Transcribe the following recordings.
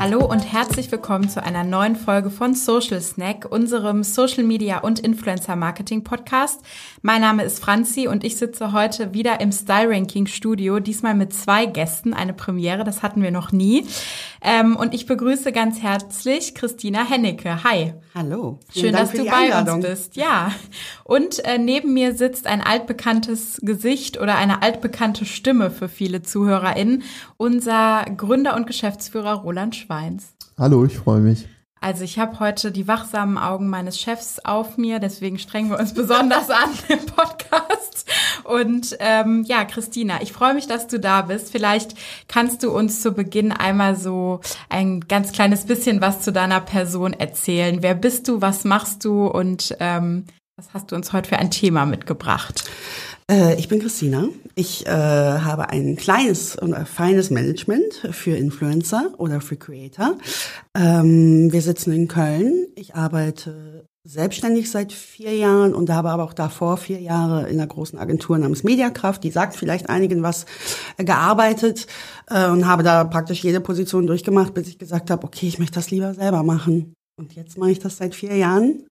Hallo und herzlich willkommen zu einer neuen Folge von Social Snack, unserem Social Media und Influencer Marketing Podcast. Mein Name ist Franzi und ich sitze heute wieder im Style Ranking Studio, diesmal mit zwei Gästen, eine Premiere, das hatten wir noch nie. Ähm, und ich begrüße ganz herzlich Christina Hennecke. Hi. Hallo. Schön, dass du bei Einladung. uns bist. Ja. Und äh, neben mir sitzt ein altbekanntes Gesicht oder eine altbekannte Stimme für viele ZuhörerInnen, unser Gründer und Geschäftsführer Roland Schweins. Hallo, ich freue mich. Also ich habe heute die wachsamen Augen meines Chefs auf mir, deswegen strengen wir uns besonders an im Podcast. Und ähm, ja, Christina, ich freue mich, dass du da bist. Vielleicht kannst du uns zu Beginn einmal so ein ganz kleines bisschen was zu deiner Person erzählen. Wer bist du, was machst du und ähm, was hast du uns heute für ein Thema mitgebracht? Äh, ich bin Christina. Ich äh, habe ein kleines und feines Management für Influencer oder für Creator. Ähm, wir sitzen in Köln. Ich arbeite selbstständig seit vier Jahren und habe aber auch davor vier Jahre in einer großen Agentur namens Mediakraft, die sagt vielleicht einigen was, äh, gearbeitet äh, und habe da praktisch jede Position durchgemacht, bis ich gesagt habe, okay, ich möchte das lieber selber machen. Und jetzt mache ich das seit vier Jahren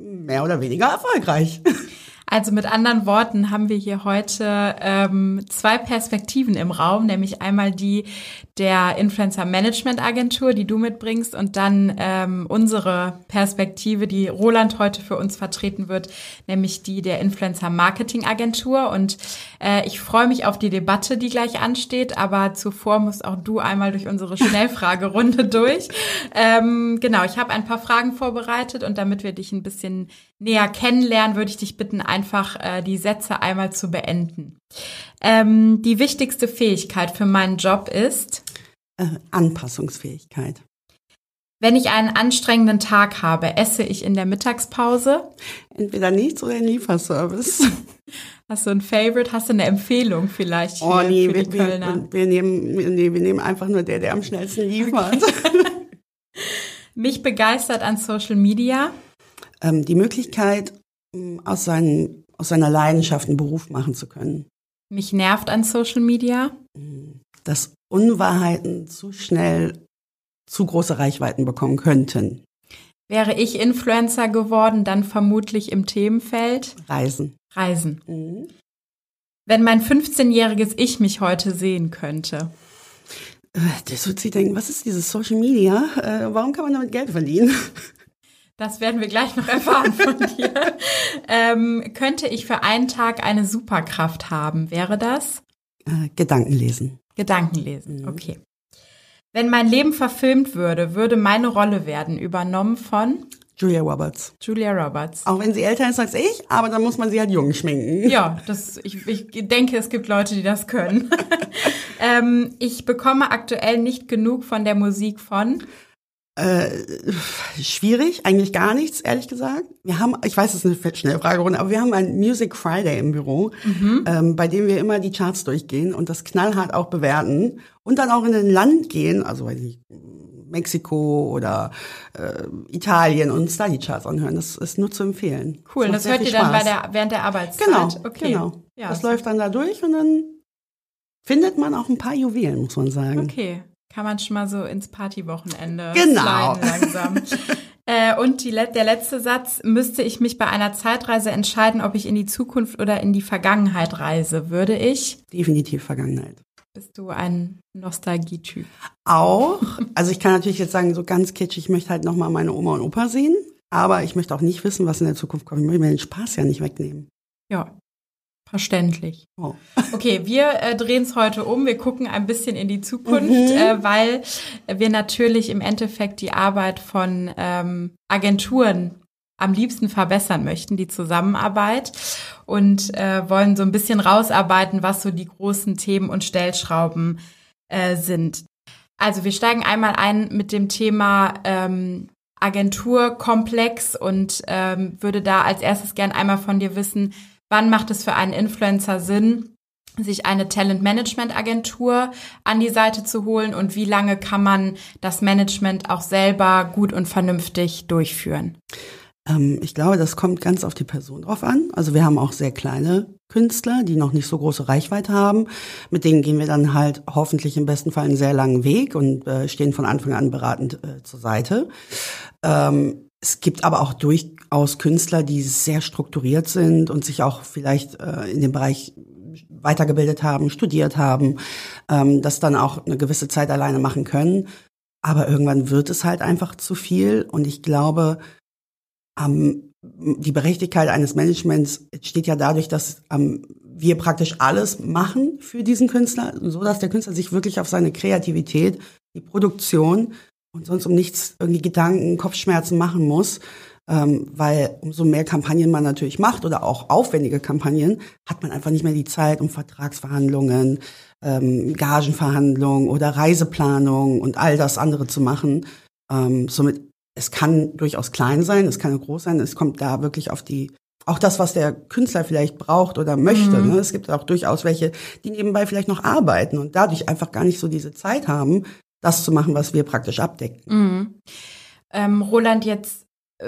mehr oder weniger erfolgreich. Also mit anderen Worten haben wir hier heute ähm, zwei Perspektiven im Raum, nämlich einmal die der Influencer Management Agentur, die du mitbringst, und dann ähm, unsere Perspektive, die Roland heute für uns vertreten wird, nämlich die der Influencer Marketing Agentur. Und äh, ich freue mich auf die Debatte, die gleich ansteht, aber zuvor musst auch du einmal durch unsere Schnellfragerunde durch. Ähm, genau, ich habe ein paar Fragen vorbereitet und damit wir dich ein bisschen näher kennenlernen, würde ich dich bitten, einfach äh, die Sätze einmal zu beenden. Ähm, die wichtigste Fähigkeit für meinen Job ist äh, Anpassungsfähigkeit. Wenn ich einen anstrengenden Tag habe, esse ich in der Mittagspause? Entweder nichts oder ein Lieferservice. Hast du ein Favorite? Hast du eine Empfehlung vielleicht? oh nee, für die wir, Kölner? Wir, wir, nehmen, nee, wir nehmen einfach nur der, der am schnellsten liefert. Okay. Mich begeistert an Social Media ähm, die Möglichkeit, aus, seinen, aus seiner Leidenschaft einen Beruf machen zu können. Mich nervt an Social Media, dass Unwahrheiten zu schnell zu große Reichweiten bekommen könnten. Wäre ich Influencer geworden, dann vermutlich im Themenfeld Reisen. Reisen. Mhm. Wenn mein 15-jähriges Ich mich heute sehen könnte. Äh, das wird sich denken, was ist dieses Social Media? Äh, warum kann man damit Geld verdienen? Das werden wir gleich noch erfahren von dir. ähm, könnte ich für einen Tag eine Superkraft haben? Wäre das? Äh, Gedankenlesen. Gedankenlesen, mhm. okay. Wenn mein Leben verfilmt würde, würde meine Rolle werden übernommen von Julia Roberts. Julia Roberts. Auch wenn sie älter ist als ich, aber dann muss man sie halt jung schminken. Ja, das, ich, ich denke, es gibt Leute, die das können. ähm, ich bekomme aktuell nicht genug von der Musik von äh, schwierig, eigentlich gar nichts, ehrlich gesagt. Wir haben, ich weiß, es ist eine Schnellfragerunde, aber wir haben ein Music Friday im Büro, mhm. ähm, bei dem wir immer die Charts durchgehen und das knallhart auch bewerten und dann auch in ein Land gehen, also weiß ich, Mexiko oder äh, Italien und Study Charts anhören. Das ist nur zu empfehlen. Cool, das, das hört ihr dann bei der, während der Arbeitszeit? Genau, okay. genau. Ja, das läuft dann da durch und dann findet man auch ein paar Juwelen, muss man sagen. Okay. Kann man schon mal so ins Partywochenende genau. langsam. äh, und die, der letzte Satz, müsste ich mich bei einer Zeitreise entscheiden, ob ich in die Zukunft oder in die Vergangenheit reise, würde ich? Definitiv Vergangenheit. Bist du ein Nostalgietyp? Auch. Also ich kann natürlich jetzt sagen, so ganz kitschig, ich möchte halt nochmal meine Oma und Opa sehen. Aber ich möchte auch nicht wissen, was in der Zukunft kommt. Ich möchte mir den Spaß ja nicht wegnehmen. Ja, Verständlich. Oh. Okay, wir äh, drehen es heute um. Wir gucken ein bisschen in die Zukunft, mhm. äh, weil wir natürlich im Endeffekt die Arbeit von ähm, Agenturen am liebsten verbessern möchten, die Zusammenarbeit und äh, wollen so ein bisschen rausarbeiten, was so die großen Themen und Stellschrauben äh, sind. Also wir steigen einmal ein mit dem Thema ähm, Agenturkomplex und ähm, würde da als erstes gern einmal von dir wissen, wann macht es für einen Influencer Sinn, sich eine Talent-Management-Agentur an die Seite zu holen und wie lange kann man das Management auch selber gut und vernünftig durchführen? Ähm, ich glaube, das kommt ganz auf die Person drauf an. Also wir haben auch sehr kleine Künstler, die noch nicht so große Reichweite haben. Mit denen gehen wir dann halt hoffentlich im besten Fall einen sehr langen Weg und äh, stehen von Anfang an beratend äh, zur Seite. Ähm, es gibt aber auch durchaus Künstler, die sehr strukturiert sind und sich auch vielleicht äh, in dem Bereich weitergebildet haben, studiert haben, ähm, das dann auch eine gewisse Zeit alleine machen können. Aber irgendwann wird es halt einfach zu viel und ich glaube, ähm, die Berechtigkeit eines Managements entsteht ja dadurch, dass ähm, wir praktisch alles machen für diesen Künstler, so dass der Künstler sich wirklich auf seine Kreativität, die Produktion und sonst um nichts irgendwie Gedanken, Kopfschmerzen machen muss. Ähm, weil umso mehr Kampagnen man natürlich macht oder auch aufwendige Kampagnen, hat man einfach nicht mehr die Zeit, um Vertragsverhandlungen, ähm, Gagenverhandlungen oder Reiseplanung und all das andere zu machen. Ähm, somit es kann durchaus klein sein, es kann groß sein, es kommt da wirklich auf die auch das, was der Künstler vielleicht braucht oder möchte. Mhm. Ne? Es gibt auch durchaus welche, die nebenbei vielleicht noch arbeiten und dadurch einfach gar nicht so diese Zeit haben, das zu machen, was wir praktisch abdecken. Mhm. Ähm, Roland, jetzt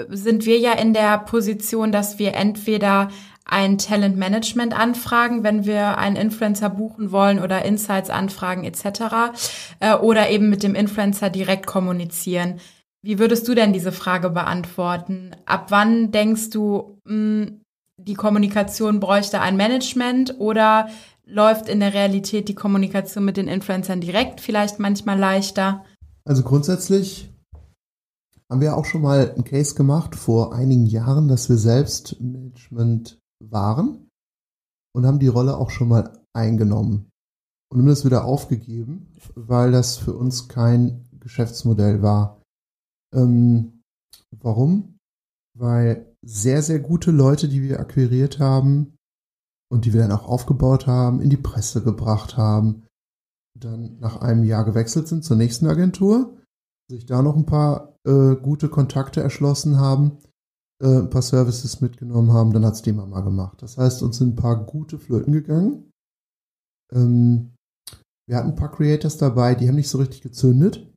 sind wir ja in der Position, dass wir entweder ein Talentmanagement anfragen, wenn wir einen Influencer buchen wollen oder Insights anfragen etc. Äh, oder eben mit dem Influencer direkt kommunizieren. Wie würdest du denn diese Frage beantworten? Ab wann denkst du, mh, hm, die Kommunikation bräuchte ein Management oder läuft in der Realität die Kommunikation mit den Influencern direkt vielleicht manchmal leichter? Also grundsätzlich haben wir auch schon mal einen Case gemacht vor einigen Jahren, dass wir selbst Management waren und haben die Rolle auch schon mal eingenommen und haben das wieder aufgegeben, weil das für uns kein Geschäftsmodell war. Ähm, warum? Weil sehr, sehr gute Leute, die wir akquiriert haben und die wir dann auch aufgebaut haben, in die Presse gebracht haben, dann nach einem Jahr gewechselt sind zur nächsten Agentur, sich da noch ein paar äh, gute Kontakte erschlossen haben, äh, ein paar Services mitgenommen haben, dann hat es die Mama gemacht. Das heißt, uns sind ein paar gute Flöten gegangen. Ähm, wir hatten ein paar Creators dabei, die haben nicht so richtig gezündet.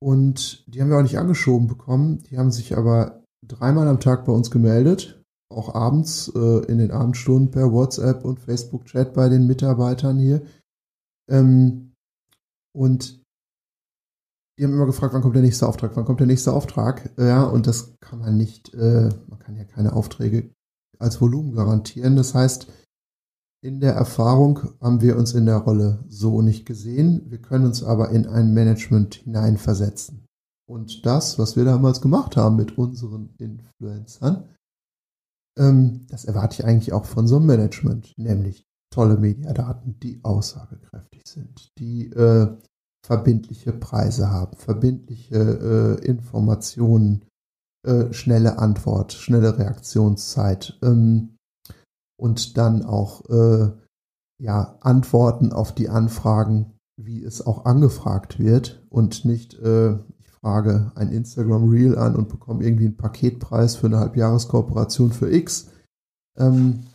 Und die haben wir auch nicht angeschoben bekommen. Die haben sich aber dreimal am Tag bei uns gemeldet, auch abends äh, in den Abendstunden per WhatsApp und Facebook-Chat bei den Mitarbeitern hier. Ähm, und die haben immer gefragt, wann kommt der nächste Auftrag, wann kommt der nächste Auftrag. Ja, und das kann man nicht, äh, man kann ja keine Aufträge als Volumen garantieren. Das heißt, in der Erfahrung haben wir uns in der Rolle so nicht gesehen. Wir können uns aber in ein Management hineinversetzen. Und das, was wir damals gemacht haben mit unseren Influencern, ähm, das erwarte ich eigentlich auch von so einem Management, nämlich tolle Mediadaten, die aussagekräftig sind, die äh, verbindliche Preise haben, verbindliche äh, Informationen, äh, schnelle Antwort, schnelle Reaktionszeit. Ähm, und dann auch äh, ja, Antworten auf die Anfragen, wie es auch angefragt wird und nicht, äh, ich frage ein Instagram Reel an und bekomme irgendwie einen Paketpreis für eine Halbjahreskooperation für X. Ähm,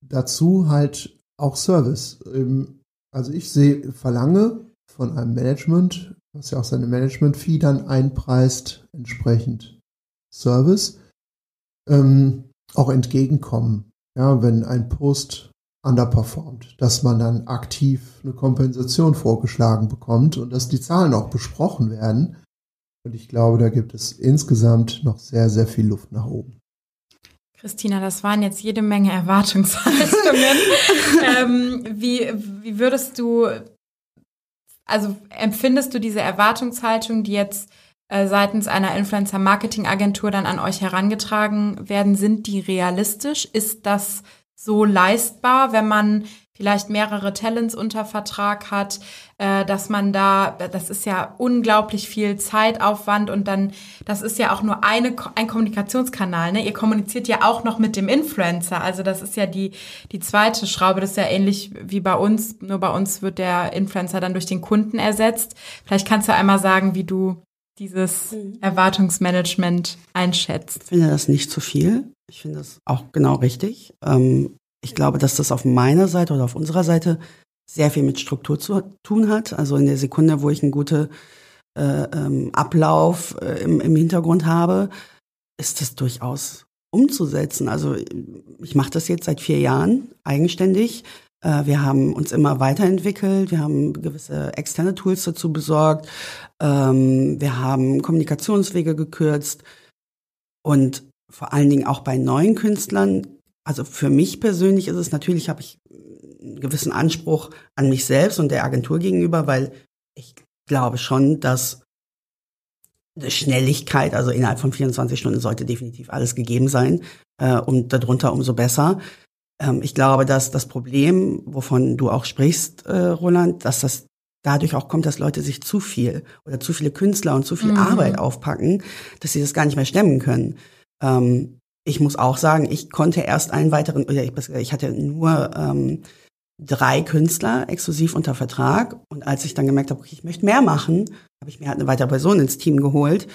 dazu halt auch Service. Ähm, also ich sehe, verlange von einem Management, was ja auch seine Management-Fee dann einpreist, entsprechend Service. Ähm, auch entgegenkommen. Ja, wenn ein Post underperformt, dass man dann aktiv eine Kompensation vorgeschlagen bekommt und dass die Zahlen auch besprochen werden. Und ich glaube, da gibt es insgesamt noch sehr, sehr viel Luft nach oben. Christina, das waren jetzt jede Menge Erwartungshaltungen. ähm, wie, wie würdest du, also empfindest du diese Erwartungshaltung, die jetzt äh, seitens einer Influencer-Marketing-Agentur dann an euch herangetragen werden, sind die realistisch? Ist das so leistbar, wenn man vielleicht mehrere Talents unter Vertrag hat, äh, dass man da, das ist ja unglaublich viel Zeitaufwand und dann, das ist ja auch nur eine, ein Kommunikationskanal. Ne? Ihr kommuniziert ja auch noch mit dem Influencer. Also das ist ja die, die zweite Schraube. Das ist ja ähnlich wie bei uns. Nur bei uns wird der Influencer dann durch den Kunden ersetzt. Vielleicht kannst du einmal sagen, wie du dieses mhm. Erwartungsmanagement einschätzt? Ich finde das nicht zu viel. Ich finde das auch genau richtig. Ähm, Ich glaube, dass das auf meiner Seite oder auf unserer Seite sehr viel mit Struktur zu tun hat. Also in der Sekunde, wo ich einen guten äh, ähm, Ablauf äh, im, im Hintergrund habe, ist das durchaus umzusetzen. Also ich mache das jetzt seit vier Jahren eigenständig. Äh, wir haben uns immer weiterentwickelt, wir haben gewisse externe Tools dazu besorgt, ähm, wir haben Kommunikationswege gekürzt und vor allen Dingen auch bei neuen Künstlern. Also für mich persönlich ist es natürlich, habe ich einen gewissen Anspruch an mich selbst und der Agentur gegenüber, weil ich glaube schon, dass Schnelligkeit, also innerhalb von 24 Stunden sollte definitiv alles gegeben sein äh, und darunter umso besser. Ähm, ich glaube, dass das Problem, wovon du auch sprichst, äh, Roland, dass das dadurch auch kommt, dass Leute sich zu viel oder zu viele Künstler und zu viel mhm. Arbeit aufpacken, dass sie das gar nicht mehr stemmen können. Ähm, ich muss auch sagen, ich konnte erst einen weiteren, oder ich, ich hatte nur ähm, drei Künstler exklusiv unter Vertrag. Und als ich dann gemerkt habe, okay, ich möchte mehr machen, habe ich mir halt eine weitere Person ins Team geholt.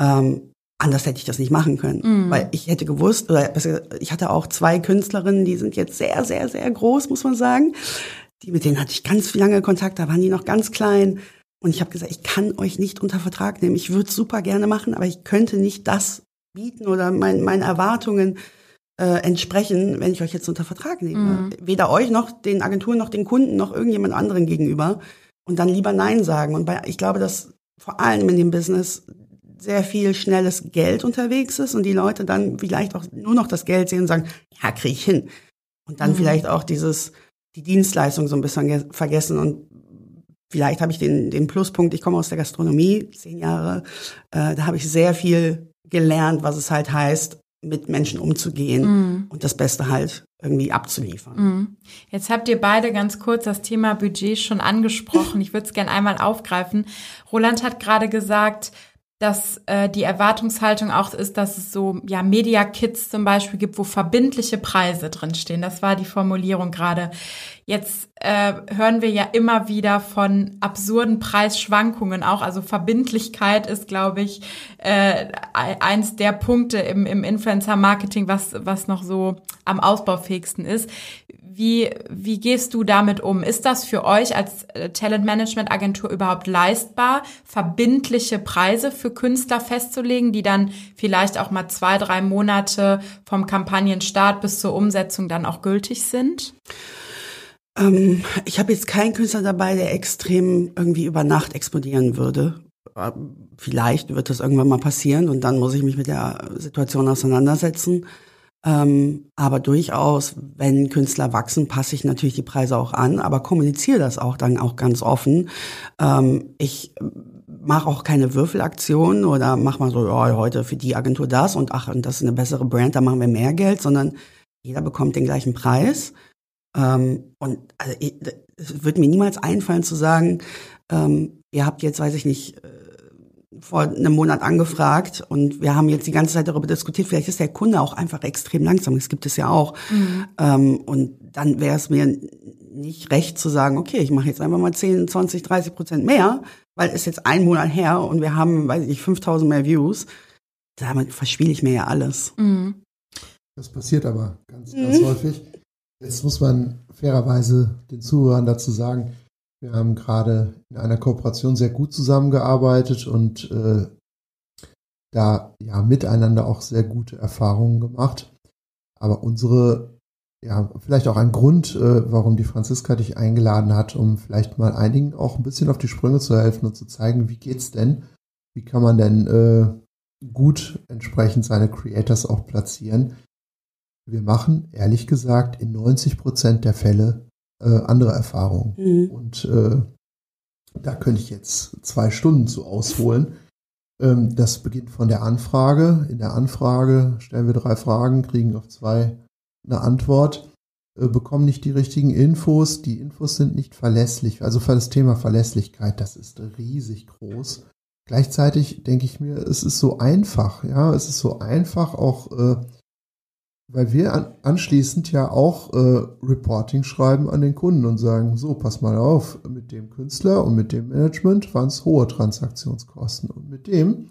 Ähm, anders hätte ich das nicht machen können, mm. weil ich hätte gewusst, oder ich hatte auch zwei Künstlerinnen, die sind jetzt sehr, sehr, sehr groß, muss man sagen. Die mit denen hatte ich ganz lange Kontakt, da waren die noch ganz klein. Und ich habe gesagt, ich kann euch nicht unter Vertrag nehmen. Ich würde super gerne machen, aber ich könnte nicht das bieten oder mein, meinen Erwartungen äh, entsprechen, wenn ich euch jetzt unter Vertrag nehme. Mhm. Weder euch noch den Agenturen noch den Kunden noch irgendjemand anderen gegenüber. Und dann lieber Nein sagen. Und bei, ich glaube, dass vor allem in dem Business sehr viel schnelles Geld unterwegs ist und die Leute dann vielleicht auch nur noch das Geld sehen und sagen, ja, krieg ich hin. Und dann mhm. vielleicht auch dieses, die Dienstleistung so ein bisschen vergessen und vielleicht habe ich den, den Pluspunkt, ich komme aus der Gastronomie, zehn Jahre, äh, da habe ich sehr viel gelernt, was es halt heißt, mit Menschen umzugehen mm. und das Beste halt irgendwie abzuliefern. Mm. Jetzt habt ihr beide ganz kurz das Thema Budget schon angesprochen. Ich würde es gerne einmal aufgreifen. Roland hat gerade gesagt, dass äh, die Erwartungshaltung auch ist, dass es so ja Media Kits zum Beispiel gibt, wo verbindliche Preise drinstehen. Das war die Formulierung gerade. Jetzt äh, hören wir ja immer wieder von absurden Preisschwankungen auch. Also Verbindlichkeit ist, glaube ich, äh, eins der Punkte im, im Influencer-Marketing, was, was noch so am ausbaufähigsten ist. Wie, wie gehst du damit um? Ist das für euch als äh, Talentmanagement-Agentur überhaupt leistbar, verbindliche Preise für Künstler festzulegen, die dann vielleicht auch mal zwei, drei Monate vom Kampagnenstart bis zur Umsetzung dann auch gültig sind? Ähm, ich habe jetzt keinen Künstler dabei, der extrem irgendwie über Nacht explodieren würde. Äh, vielleicht wird das irgendwann mal passieren und dann muss ich mich mit der Situation auseinandersetzen. Ähm, aber durchaus, wenn Künstler wachsen, passe ich natürlich die Preise auch an, aber kommuniziere das auch dann auch ganz offen. Ähm, ich mache auch keine Würfelaktionen oder mach mal so, oh, heute für die Agentur das und ach, und das ist eine bessere Brand, da machen wir mehr Geld, sondern jeder bekommt den gleichen Preis. Ähm, und also, es wird mir niemals einfallen zu sagen, ähm, ihr habt jetzt, weiß ich nicht, äh, vor einem Monat angefragt und wir haben jetzt die ganze Zeit darüber diskutiert, vielleicht ist der Kunde auch einfach extrem langsam, das gibt es ja auch. Mhm. Ähm, und dann wäre es mir nicht recht zu sagen, okay, ich mache jetzt einfach mal 10, 20, 30 Prozent mehr, weil es jetzt ein Monat her und wir haben, weiß ich, 5000 mehr Views. Damit verspiele ich mir ja alles. Mhm. Das passiert aber ganz, ganz mhm. häufig. Jetzt muss man fairerweise den Zuhörern dazu sagen, wir haben gerade in einer Kooperation sehr gut zusammengearbeitet und äh, da ja miteinander auch sehr gute Erfahrungen gemacht. Aber unsere, ja, vielleicht auch ein Grund, äh, warum die Franziska dich eingeladen hat, um vielleicht mal einigen auch ein bisschen auf die Sprünge zu helfen und zu zeigen, wie geht's denn? Wie kann man denn äh, gut entsprechend seine Creators auch platzieren? Wir machen, ehrlich gesagt, in 90 Prozent der Fälle äh, andere Erfahrungen. Mhm. Und äh, da könnte ich jetzt zwei Stunden zu ausholen. Ähm, das beginnt von der Anfrage. In der Anfrage stellen wir drei Fragen, kriegen auf zwei eine Antwort, äh, bekommen nicht die richtigen Infos. Die Infos sind nicht verlässlich. Also für das Thema Verlässlichkeit, das ist riesig groß. Gleichzeitig denke ich mir, es ist so einfach, ja, es ist so einfach auch äh, weil wir an, anschließend ja auch äh, Reporting schreiben an den Kunden und sagen, so, pass mal auf, mit dem Künstler und mit dem Management waren es hohe Transaktionskosten. Und mit dem,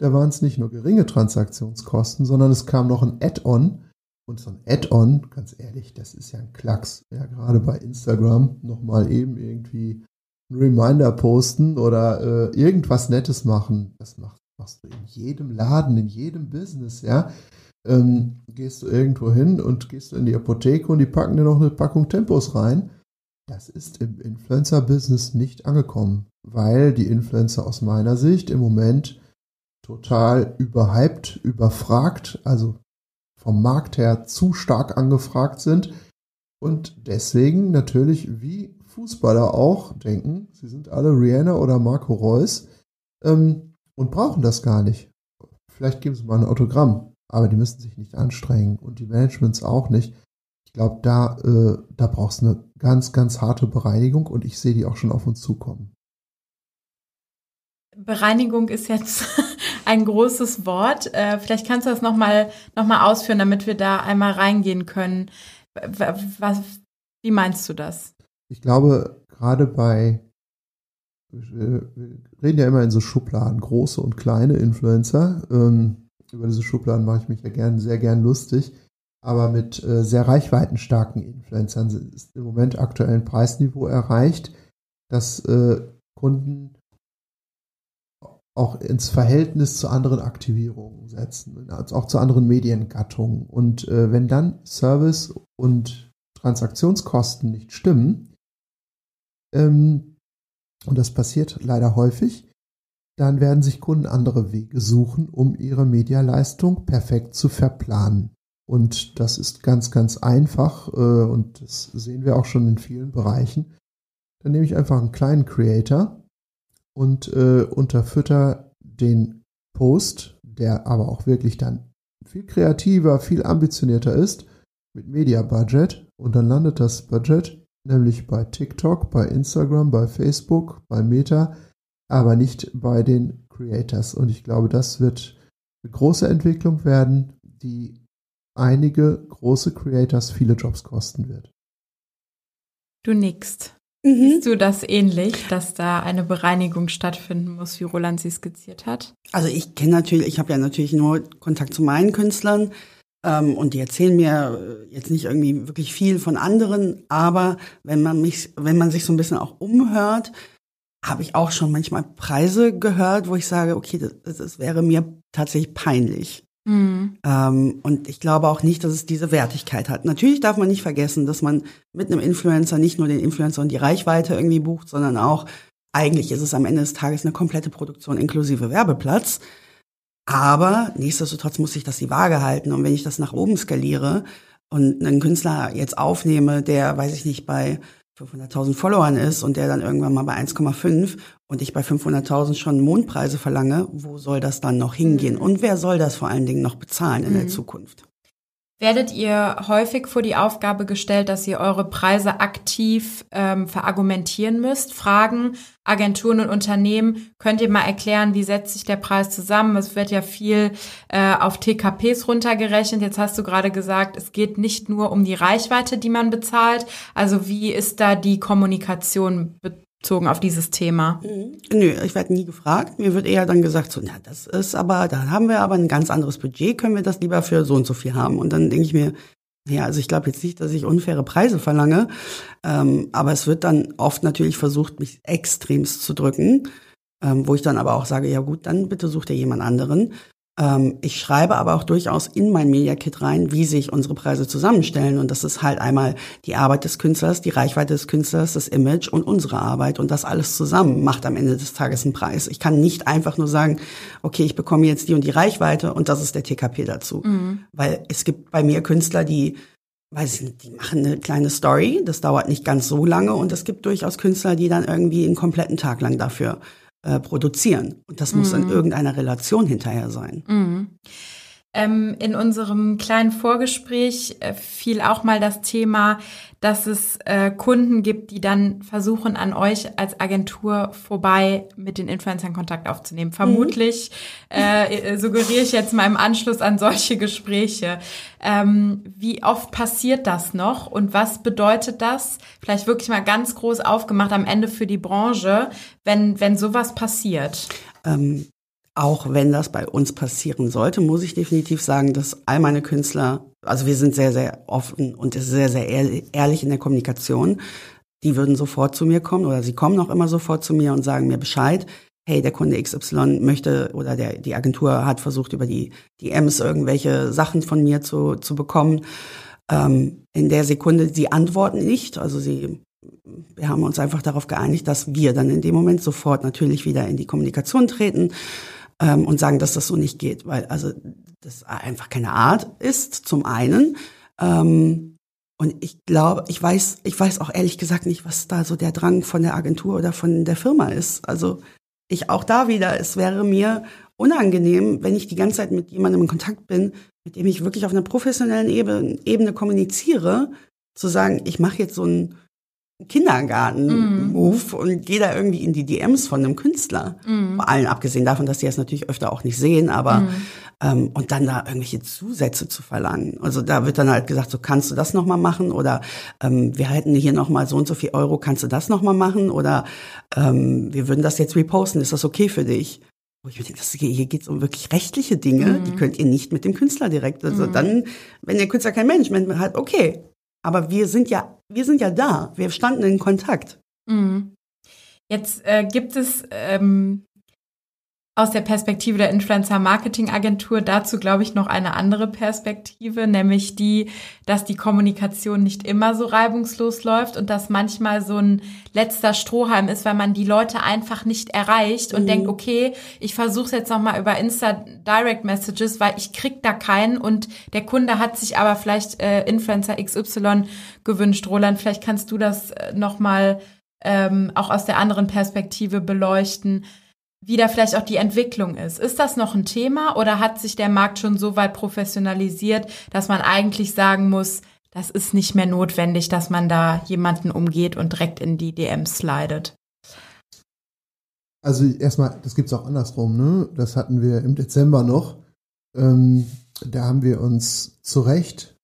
da waren es nicht nur geringe Transaktionskosten, sondern es kam noch ein Add-on, Und so ein Add-on, ganz ehrlich, das ist ja ein Klacks. Ja, gerade bei Instagram nochmal eben irgendwie einen Reminder posten oder äh, irgendwas Nettes machen. Das machst, machst du in jedem Laden, in jedem Business, ja. Ähm, gehst du irgendwo hin und gehst du in die Apotheke und die packen dir noch eine Packung Tempos rein. Das ist im Influencer-Business nicht angekommen, weil die Influencer aus meiner Sicht im Moment total überhyped, überfragt, also vom Markt her zu stark angefragt sind und deswegen natürlich wie Fußballer auch denken, sie sind alle Rihanna oder Marco Reus ähm, und brauchen das gar nicht. Vielleicht geben sie mal ein Autogramm, aber die müssen sich nicht anstrengen und die Managements auch nicht. Ich glaube, da, äh, da brauchst du eine ganz, ganz harte Bereinigung und ich sehe die auch schon auf uns zukommen. Bereinigung ist jetzt ein großes Wort. Äh, vielleicht kannst du das nochmal noch mal ausführen, damit wir da einmal reingehen können. Was, wie meinst du das? Ich glaube, gerade bei, wir reden ja immer in so Schubladen, große und kleine Influencer. Ähm, über diese Schubladen mache ich mich ja gern, sehr gern lustig. Aber mit äh, sehr reichweitenstarken Influencern ist im Moment aktuell ein Preisniveau erreicht, dass äh, Kunden auch ins Verhältnis zu anderen Aktivierungen setzen, also auch zu anderen Mediengattungen. Und äh, wenn dann Service und Transaktionskosten nicht stimmen, ähm, und das passiert leider häufig, dann werden sich Kunden andere Wege suchen, um ihre Medialeistung perfekt zu verplanen. Und das ist ganz, ganz einfach äh, und das sehen wir auch schon in vielen Bereichen. Dann nehme ich einfach einen kleinen Creator, und äh, unterfütter den Post, der aber auch wirklich dann viel kreativer, viel ambitionierter ist, mit Media Budget und dann landet das Budget nämlich bei TikTok, bei Instagram, bei Facebook, bei Meta, aber nicht bei den Creators. Und ich glaube, das wird eine große Entwicklung werden, die einige große Creators viele Jobs kosten wird. Du nickst. Mhm. Siehst du das ähnlich, dass da eine Bereinigung stattfinden muss, wie Roland sie skizziert hat? Also ich kenne natürlich, ich habe ja natürlich nur Kontakt zu meinen Künstlern ähm, und die erzählen mir äh, jetzt nicht irgendwie wirklich viel von anderen, aber wenn man mich, wenn man sich so ein bisschen auch umhört, habe ich auch schon manchmal Preise gehört, wo ich sage, okay, das, das wäre mir tatsächlich peinlich. Mhm. Ähm, und ich glaube auch nicht, dass es diese Wertigkeit hat. Natürlich darf man nicht vergessen, dass man mit einem Influencer nicht nur den Influencer und die Reichweite irgendwie bucht, sondern auch, eigentlich ist es am Ende des Tages eine komplette Produktion inklusive Werbeplatz. Aber nichtsdestotrotz muss ich das die Waage halten. Und wenn ich das nach oben skaliere und einen Künstler jetzt aufnehme, der, weiß ich nicht, bei 500.000 Followern ist und der dann irgendwann mal bei 1,5 und ich bei 500.000 schon Mondpreise verlange, wo soll das dann noch hingehen? Mhm. Und wer soll das vor allen Dingen noch bezahlen in mhm. der Zukunft? Werdet ihr häufig vor die Aufgabe gestellt, dass ihr eure Preise aktiv ähm, verargumentieren müsst? Fragen Agenturen und Unternehmen, könnt ihr mal erklären, wie setzt sich der Preis zusammen? Es wird ja viel äh, auf TKPs runtergerechnet. Jetzt hast du gerade gesagt, es geht nicht nur um die Reichweite, die man bezahlt. Also wie ist da die Kommunikation bezogen auf dieses Thema? Mhm. Nö, ich werde nie gefragt. Mir wird eher dann gesagt, so, na, das ist aber, da haben wir aber ein ganz anderes Budget, können wir das lieber für so und so viel haben? Und dann denke ich mir, ja, also ich glaube jetzt nicht, dass ich unfaire Preise verlange, ähm, aber es wird dann oft natürlich versucht, mich extremst zu drücken, ähm, wo ich dann aber auch sage, ja gut, dann bitte such dir jemand anderen. Ähm, ich schreibe aber auch durchaus in mein Media Kit rein, wie sich unsere Preise zusammenstellen. Und das ist halt einmal die Arbeit des Künstlers, die Reichweite des Künstlers, das Image und unsere Arbeit. Und das alles zusammen macht am Ende des Tages einen Preis. Ich kann nicht einfach nur sagen, okay, ich bekomme jetzt die und die Reichweite und das ist der TKP dazu. Mhm. Weil es gibt bei mir Künstler, die weiß ich nicht, die machen eine kleine Story, das dauert nicht ganz so lange und es gibt durchaus Künstler, die dann irgendwie einen kompletten Tag lang dafür äh, produzieren. Und das muss in mhm. irgendeiner Relation hinterher sein. Mhm. Ähm, in unserem kleinen Vorgespräch äh, fiel auch mal das Thema, dass es äh, Kunden gibt, die dann versuchen, an euch als Agentur vorbei mit den Influencern Kontakt aufzunehmen. Vermutlich mhm. äh, suggeriere ich jetzt mal im Anschluss an solche Gespräche. Ähm, wie oft passiert das noch und was bedeutet das? Vielleicht wirklich mal ganz groß aufgemacht am Ende für die Branche, wenn, wenn sowas passiert. Ähm, auch wenn das bei uns passieren sollte, muss ich definitiv sagen, dass all meine Künstler also wir sind sehr, sehr offen und sehr, sehr ehrlich in der Kommunikation. Die würden sofort zu mir kommen oder sie kommen auch immer sofort zu mir und sagen mir Bescheid. Hey, der Kunde XY möchte oder der, die Agentur hat versucht, über die DMs irgendwelche Sachen von mir zu, zu bekommen. Ähm, in der Sekunde, sie antworten nicht. Also sie, wir haben uns einfach darauf geeinigt, dass wir dann in dem Moment sofort natürlich wieder in die Kommunikation treten ähm, und sagen, dass das so nicht geht, weil also das einfach keine Art ist, zum einen. Ähm, und ich glaube, ich weiß, ich weiß auch ehrlich gesagt nicht, was da so der Drang von der Agentur oder von der Firma ist. Also ich auch da wieder, es wäre mir unangenehm, wenn ich die ganze Zeit mit jemandem in Kontakt bin, mit dem ich wirklich auf einer professionellen Ebene, Ebene kommuniziere, zu sagen, ich mache jetzt so ein Kindergarten-Move mm. und gehe da irgendwie in die DMs von einem Künstler. Mm. Bei allen abgesehen davon, dass die das natürlich öfter auch nicht sehen, aber mm. ähm, und dann da irgendwelche Zusätze zu verlangen. Also da wird dann halt gesagt, so kannst du das nochmal machen oder ähm, wir hätten hier nochmal so und so viel Euro, kannst du das nochmal machen oder ähm, wir würden das jetzt reposten, ist das okay für dich? Wo ich mir denke, das, hier geht es um wirklich rechtliche Dinge, die könnt ihr nicht mit dem Künstler direkt. Also dann, wenn der Künstler kein Management hat, okay, aber wir sind ja, wir sind ja da. Wir standen in Kontakt. Mhm. Jetzt äh, gibt es ähm, aus der Perspektive der Influencer-Marketing-Agentur dazu, glaube ich, noch eine andere Perspektive, nämlich die, dass die Kommunikation nicht immer so reibungslos läuft und dass manchmal so ein letzter Strohhalm ist, weil man die Leute einfach nicht erreicht und mhm. denkt, okay, ich versuche es jetzt nochmal über Insta Direct Messages, weil ich krieg da keinen und der Kunde hat sich aber vielleicht äh, Influencer XY gewünscht. Roland, vielleicht kannst du das äh, nochmal ähm, auch aus der anderen Perspektive beleuchten wie da vielleicht auch die Entwicklung ist. Ist das noch ein Thema oder hat sich der Markt schon so weit professionalisiert, dass man eigentlich sagen muss, das ist nicht mehr notwendig, dass man da jemanden umgeht und direkt in die DMs slidet? Also erstmal, das gibt es auch andersrum, ne? Das hatten wir im Dezember noch. Ähm, da haben wir uns zu Recht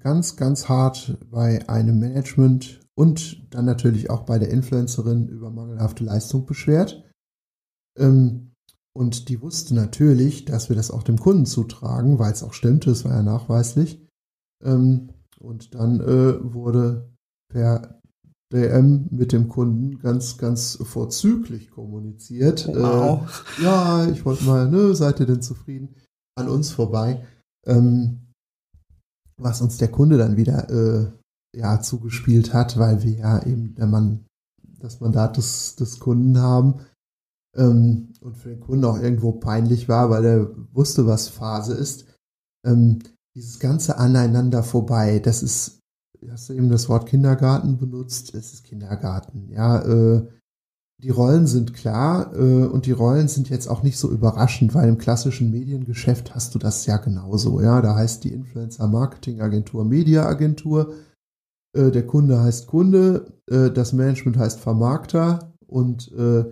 ganz, ganz hart bei einem Management und dann natürlich auch bei der Influencerin über mangelhafte Leistung beschwert. Ähm, und die wusste natürlich, dass wir das auch dem Kunden zutragen, weil es auch stimmte, es war ja nachweislich. Ähm, und dann äh, wurde per DM mit dem Kunden ganz, ganz vorzüglich kommuniziert. Oh, wow. Äh, ja, ich wollte mal, ne, seid ihr denn zufrieden? An uns vorbei. Ähm, was uns der Kunde dann wieder äh, ja, zugespielt hat, weil wir ja eben der Mann, das Mandat des, des Kunden haben ähm, und für den Kunden auch irgendwo peinlich war, weil er wusste, was Phase ist. Ähm, dieses ganze Aneinander vorbei, das ist, hast du eben das Wort Kindergarten benutzt, es ist Kindergarten, ja, äh, die Rollen sind klar äh, und die Rollen sind jetzt auch nicht so überraschend, weil im klassischen Mediengeschäft hast du das ja genauso. Ja, da heißt die Influencer Marketing Agentur Media Agentur, äh, der Kunde heißt Kunde, äh, das Management heißt Vermarkter und äh,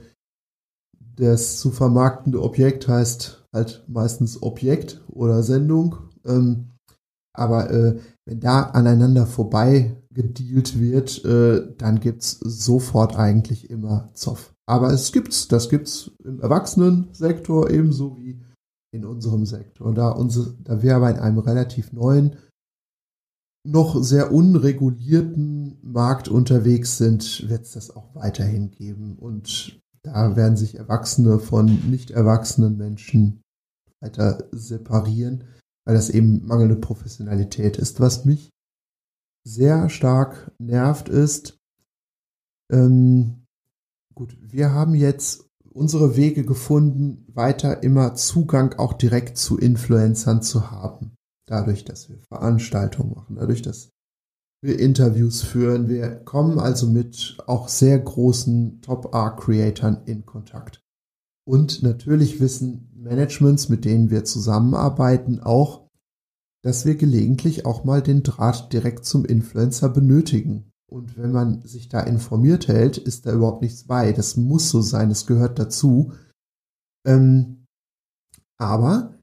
das zu vermarktende Objekt heißt halt meistens Objekt oder Sendung. Ähm, aber äh, wenn da aneinander vorbei gedealt wird, äh, dann gibt's sofort eigentlich immer Zoff. Aber es gibt's, das gibt's im Erwachsenensektor ebenso wie in unserem Sektor. Da, unsere, da wir aber in einem relativ neuen, noch sehr unregulierten Markt unterwegs sind, wird es das auch weiterhin geben. Und da werden sich Erwachsene von nicht erwachsenen Menschen weiter separieren, weil das eben mangelnde Professionalität ist. Was mich sehr stark nervt ist, ähm, gut, wir haben jetzt unsere Wege gefunden, weiter immer Zugang auch direkt zu Influencern zu haben. Dadurch, dass wir Veranstaltungen machen, dadurch, dass wir Interviews führen. Wir kommen also mit auch sehr großen Top-R-Creatern in Kontakt. Und natürlich wissen Managements, mit denen wir zusammenarbeiten, auch, dass wir gelegentlich auch mal den Draht direkt zum Influencer benötigen. Und wenn man sich da informiert hält, ist da überhaupt nichts bei. Das muss so sein, es gehört dazu. Ähm, aber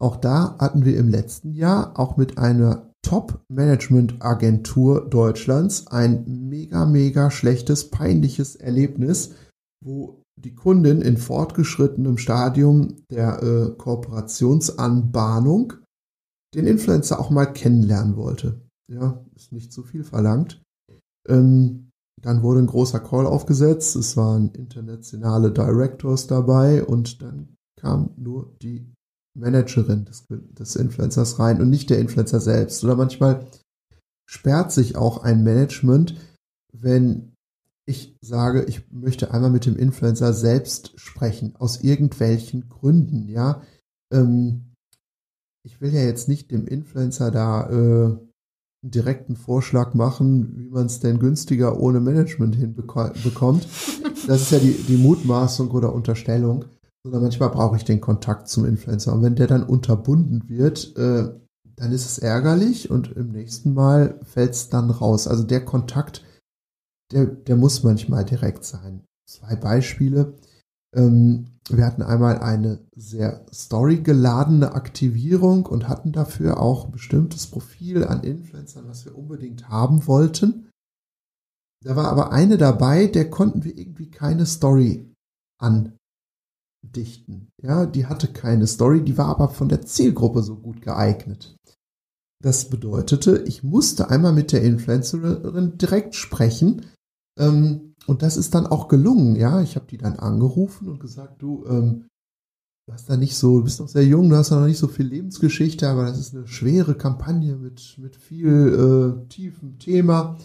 auch da hatten wir im letzten Jahr auch mit einer Top-Management-Agentur Deutschlands ein mega, mega schlechtes, peinliches Erlebnis, wo die Kundin in fortgeschrittenem Stadium der äh, Kooperationsanbahnung den Influencer auch mal kennenlernen wollte. Ja, ist nicht zu viel verlangt. Ähm, dann wurde ein großer Call aufgesetzt. Es waren internationale Directors dabei und dann kam nur die Managerin des, des Influencers rein und nicht der Influencer selbst. Oder manchmal sperrt sich auch ein Management, wenn ich sage, ich möchte einmal mit dem Influencer selbst sprechen, aus irgendwelchen Gründen, ja. Ähm, ich will ja jetzt nicht dem Influencer da äh, einen direkten Vorschlag machen, wie man es denn günstiger ohne Management hinbekommt. Das ist ja die, die Mutmaßung oder Unterstellung. Sondern manchmal brauche ich den Kontakt zum Influencer. Und wenn der dann unterbunden wird, äh, dann ist es ärgerlich und im nächsten Mal fällt es dann raus. Also der Kontakt, der, der muss manchmal direkt sein. Zwei Beispiele. Ähm, wir hatten einmal eine sehr storygeladene Aktivierung und hatten dafür auch ein bestimmtes Profil an Influencern, was wir unbedingt haben wollten. Da war aber eine dabei, der konnten wir irgendwie keine Story andichten. Ja, die hatte keine Story, die war aber von der Zielgruppe so gut geeignet. Das bedeutete, ich musste einmal mit der Influencerin direkt sprechen. Ähm, und das ist dann auch gelungen, ja. Ich habe die dann angerufen und gesagt, du, ähm, du hast da nicht so, du bist noch sehr jung, du hast da noch nicht so viel Lebensgeschichte, aber das ist eine schwere Kampagne mit, mit viel äh, tiefem Thema.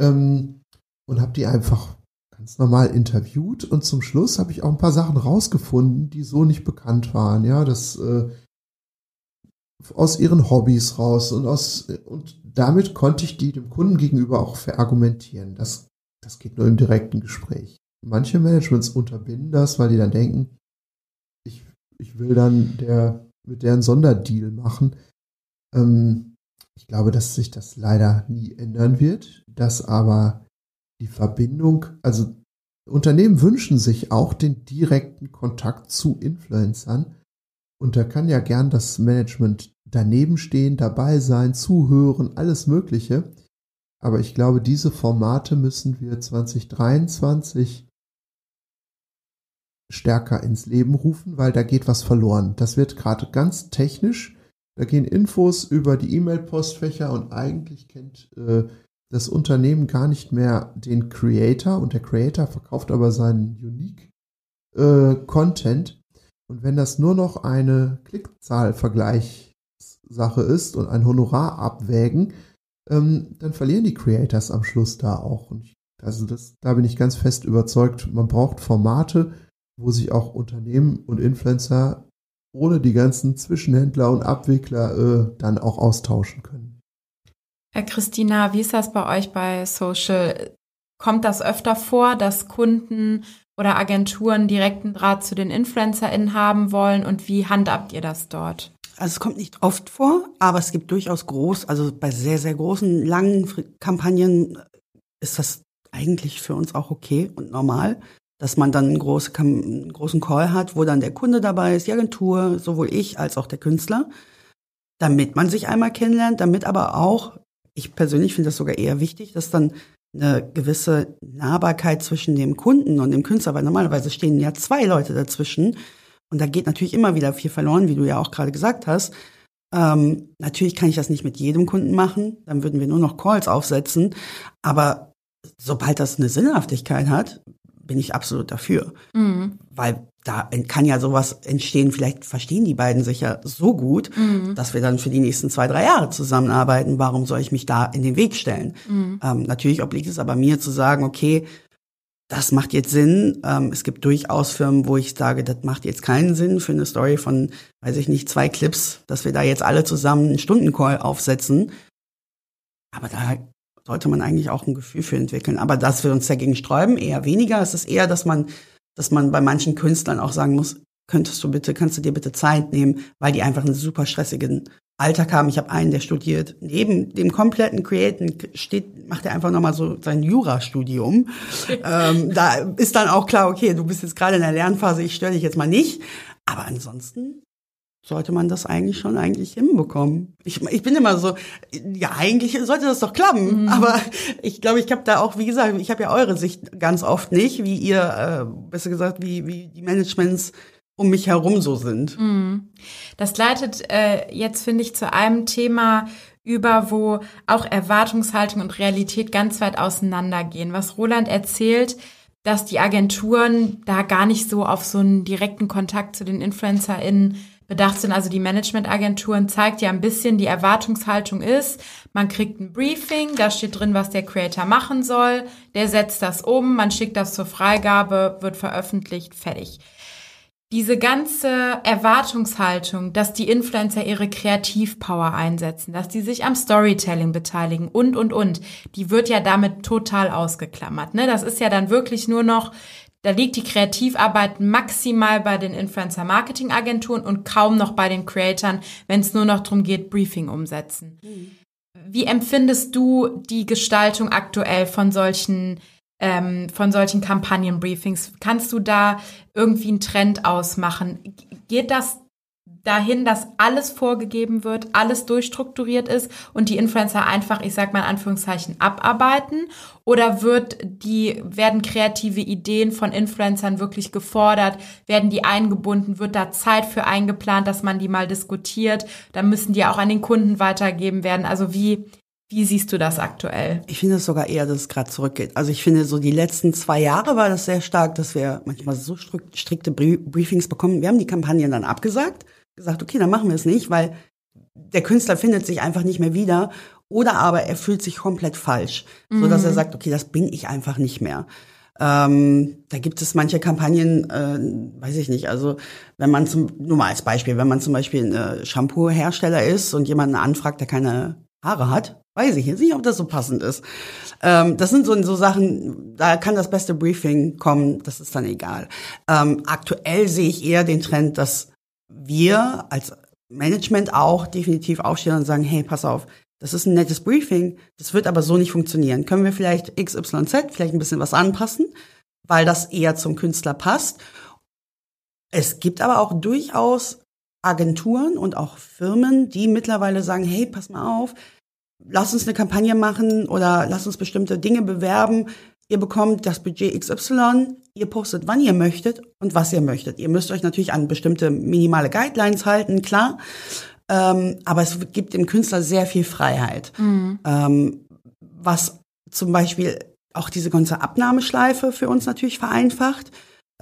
Ähm, und habe die einfach ganz normal interviewt und zum Schluss habe ich auch ein paar Sachen rausgefunden, die so nicht bekannt waren. Ja, das äh, aus ihren Hobbys raus und aus und damit konnte ich die dem Kunden gegenüber auch verargumentieren. Das, das geht nur im direkten Gespräch. Manche Managements unterbinden das, weil die dann denken, ich, ich will dann der, mit deren Sonderdeal machen. Ähm, ich glaube, dass sich das leider nie ändern wird, dass aber die Verbindung, also Unternehmen wünschen sich auch den direkten Kontakt zu Influencern, und da kann ja gern das Management daneben stehen, dabei sein, zuhören, alles Mögliche. Aber ich glaube, diese Formate müssen wir 2023 stärker ins Leben rufen, weil da geht was verloren. Das wird gerade ganz technisch. Da gehen Infos über die E-Mail-Postfächer und eigentlich kennt äh, das Unternehmen gar nicht mehr den Creator und der Creator verkauft aber seinen Unique äh, Content und wenn das nur noch eine Klickzahlvergleichssache ist und ein Honorar abwägen, ähm, dann verlieren die Creators am Schluss da auch. Ich, also das, da bin ich ganz fest überzeugt, man braucht Formate, wo sich auch Unternehmen und Influencer ohne die ganzen Zwischenhändler und Abwickler äh, dann auch austauschen können. Herr Christina, wie ist das bei euch bei Social? Kommt das öfter vor, dass Kunden oder Agenturen direkten Draht zu den InfluencerInnen haben wollen und wie handhabt ihr das dort? Also es kommt nicht oft vor, aber es gibt durchaus groß, also bei sehr, sehr großen, langen Kampagnen ist das eigentlich für uns auch okay und normal, dass man dann einen großen Call hat, wo dann der Kunde dabei ist, die Agentur, sowohl ich als auch der Künstler, damit man sich einmal kennenlernt, damit aber auch, ich persönlich finde das sogar eher wichtig, dass dann eine gewisse Nahbarkeit zwischen dem Kunden und dem Künstler, weil normalerweise stehen ja zwei Leute dazwischen. Und da geht natürlich immer wieder viel verloren, wie du ja auch gerade gesagt hast. Ähm, natürlich kann ich das nicht mit jedem Kunden machen, dann würden wir nur noch Calls aufsetzen. Aber sobald das eine Sinnhaftigkeit hat, bin ich absolut dafür. Mhm. Weil da kann ja sowas entstehen, vielleicht verstehen die beiden sich ja so gut, mhm. dass wir dann für die nächsten zwei, drei Jahre zusammenarbeiten. Warum soll ich mich da in den Weg stellen? Mhm. Ähm, natürlich obliegt es aber mir zu sagen, okay, das macht jetzt Sinn. Ähm, es gibt durchaus Firmen, wo ich sage, das macht jetzt keinen Sinn für eine Story von, weiß ich nicht, zwei Clips, dass wir da jetzt alle zusammen einen Stundencall aufsetzen. Aber da sollte man eigentlich auch ein Gefühl für entwickeln. Aber dass wir uns dagegen sträuben, eher weniger. Es ist eher, dass man dass man bei manchen Künstlern auch sagen muss, könntest du bitte, kannst du dir bitte Zeit nehmen, weil die einfach einen super stressigen Alltag haben. Ich habe einen, der studiert neben dem kompletten Createn steht, macht er einfach nochmal so sein Jurastudium. ähm, da ist dann auch klar, okay, du bist jetzt gerade in der Lernphase, ich störe dich jetzt mal nicht. Aber ansonsten sollte man das eigentlich schon eigentlich hinbekommen. Ich, ich bin immer so, ja, eigentlich sollte das doch klappen, mhm. aber ich glaube, ich habe da auch, wie gesagt, ich habe ja eure Sicht ganz oft nicht, wie ihr, äh, besser gesagt, wie, wie die Managements um mich herum so sind. Mhm. Das leitet äh, jetzt, finde ich, zu einem Thema über, wo auch Erwartungshaltung und Realität ganz weit auseinandergehen. Was Roland erzählt, dass die Agenturen da gar nicht so auf so einen direkten Kontakt zu den InfluencerInnen bedacht sind. Also die Managementagenturen zeigt ja ein bisschen, die Erwartungshaltung ist, man kriegt ein Briefing, da steht drin, was der Creator machen soll, der setzt das um, man schickt das zur Freigabe, wird veröffentlicht, fertig diese ganze Erwartungshaltung, dass die Influencer ihre Kreativpower einsetzen, dass die sich am Storytelling beteiligen und, und, und, die wird ja damit total ausgeklammert. Ne? Das ist ja dann wirklich nur noch, da liegt die Kreativarbeit maximal bei den Influencer-Marketing-Agenturen und kaum noch bei den Creatoren, wenn es nur noch darum geht, Briefing umsetzen. Mhm. Wie empfindest du die Gestaltung aktuell von solchen ähm, von solchen Kampagnenbriefings. Kannst du da irgendwie einen Trend ausmachen? Geht das dahin, dass alles vorgegeben wird, alles durchstrukturiert ist und die Influencer einfach, ich sag mal in Anführungszeichen, abarbeiten? Oder wird die, werden kreative Ideen von Influencern wirklich gefordert? Werden die eingebunden? Wird da Zeit für eingeplant, dass man die mal diskutiert? Da müssen die auch an den Kunden weitergeben werden. Also wie, wie siehst du das aktuell? Ich finde es sogar eher, dass es gerade zurückgeht. Also ich finde, so die letzten zwei Jahre war das sehr stark, dass wir manchmal so strikte Briefings bekommen. Wir haben die Kampagnen dann abgesagt, gesagt, okay, dann machen wir es nicht, weil der Künstler findet sich einfach nicht mehr wieder oder aber er fühlt sich komplett falsch, mhm. so dass er sagt, okay, das bin ich einfach nicht mehr. Ähm, da gibt es manche Kampagnen, äh, weiß ich nicht, also wenn man zum, nur mal als Beispiel, wenn man zum Beispiel ein Shampoo-Hersteller ist und jemanden anfragt, der keine Haare hat, Weiß ich jetzt nicht, ob das so passend ist. Ähm, das sind so, so Sachen, da kann das beste Briefing kommen, das ist dann egal. Ähm, aktuell sehe ich eher den Trend, dass wir als Management auch definitiv aufstehen und sagen, hey, pass auf, das ist ein nettes Briefing, das wird aber so nicht funktionieren. Können wir vielleicht XYZ, vielleicht ein bisschen was anpassen, weil das eher zum Künstler passt. Es gibt aber auch durchaus Agenturen und auch Firmen, die mittlerweile sagen, hey, pass mal auf, lass uns eine Kampagne machen oder lass uns bestimmte Dinge bewerben. Ihr bekommt das Budget XY, ihr postet, wann ihr möchtet und was ihr möchtet. Ihr müsst euch natürlich an bestimmte minimale Guidelines halten, klar. Ähm, aber es gibt dem Künstler sehr viel Freiheit. Mhm. Ähm, was zum Beispiel auch diese ganze Abnahmeschleife für uns natürlich vereinfacht.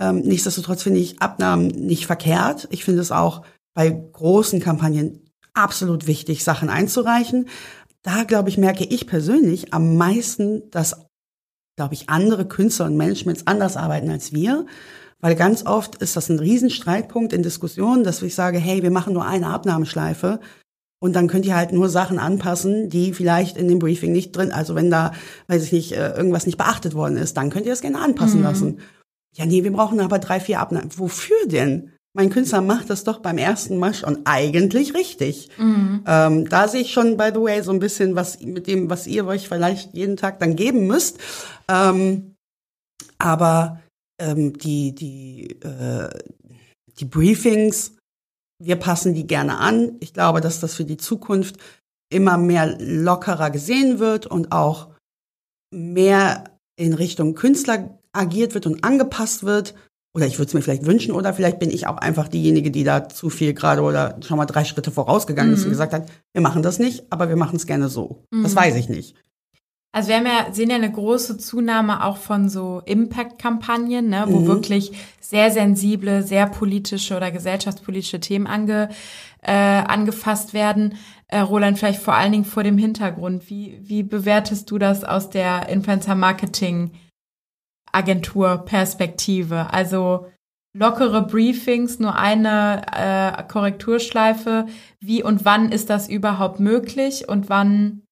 Ähm, nichtsdestotrotz finde ich Abnahmen nicht verkehrt. Ich finde es auch bei großen Kampagnen absolut wichtig, Sachen einzureichen da, glaube ich, merke ich persönlich am meisten, dass, glaube ich, andere Künstler und Managements anders arbeiten als wir. Weil ganz oft ist das ein Riesenstreitpunkt in Diskussionen, dass ich sage, hey, wir machen nur eine Abnahmeschleife und dann könnt ihr halt nur Sachen anpassen, die vielleicht in dem Briefing nicht drin, also wenn da, weiß ich nicht, äh, irgendwas nicht beachtet worden ist, dann könnt ihr das gerne anpassen mhm. lassen. Ja, nee, wir brauchen aber drei, vier Abnahmen. Wofür denn? Mein Künstler macht das doch beim ersten Mal schon eigentlich richtig. Mhm. Ähm, da sehe ich schon, by the way, so ein bisschen was mit dem, was ihr euch vielleicht jeden Tag dann geben müsst. Ähm, aber ähm, die, die, äh, die Briefings, wir passen die gerne an. Ich glaube, dass das für die Zukunft immer mehr lockerer gesehen wird und auch mehr in Richtung Künstler agiert wird und angepasst wird oder ich würde es mir vielleicht wünschen, oder vielleicht bin ich auch einfach diejenige, die da zu viel gerade oder schon mal drei Schritte vorausgegangen mhm. ist und mhm. gesagt hat, wir machen das nicht, aber wir machen es gerne so. Mhm. Das weiß ich nicht. Also wir haben ja, sehen ja eine große Zunahme auch von so Impact-Kampagnen, ne, wo mhm. wirklich sehr sensible, sehr politische oder gesellschaftspolitische Themen ange, äh, angefasst werden. Äh, Roland, vielleicht vor allen Dingen vor dem Hintergrund. Wie, wie bewertest du das aus der Influencer-Marketing- Agenturperspektive. Also lockere Briefings, nur eine äh, Korrekturschleife. Wie und wann ist das überhaupt möglich und wann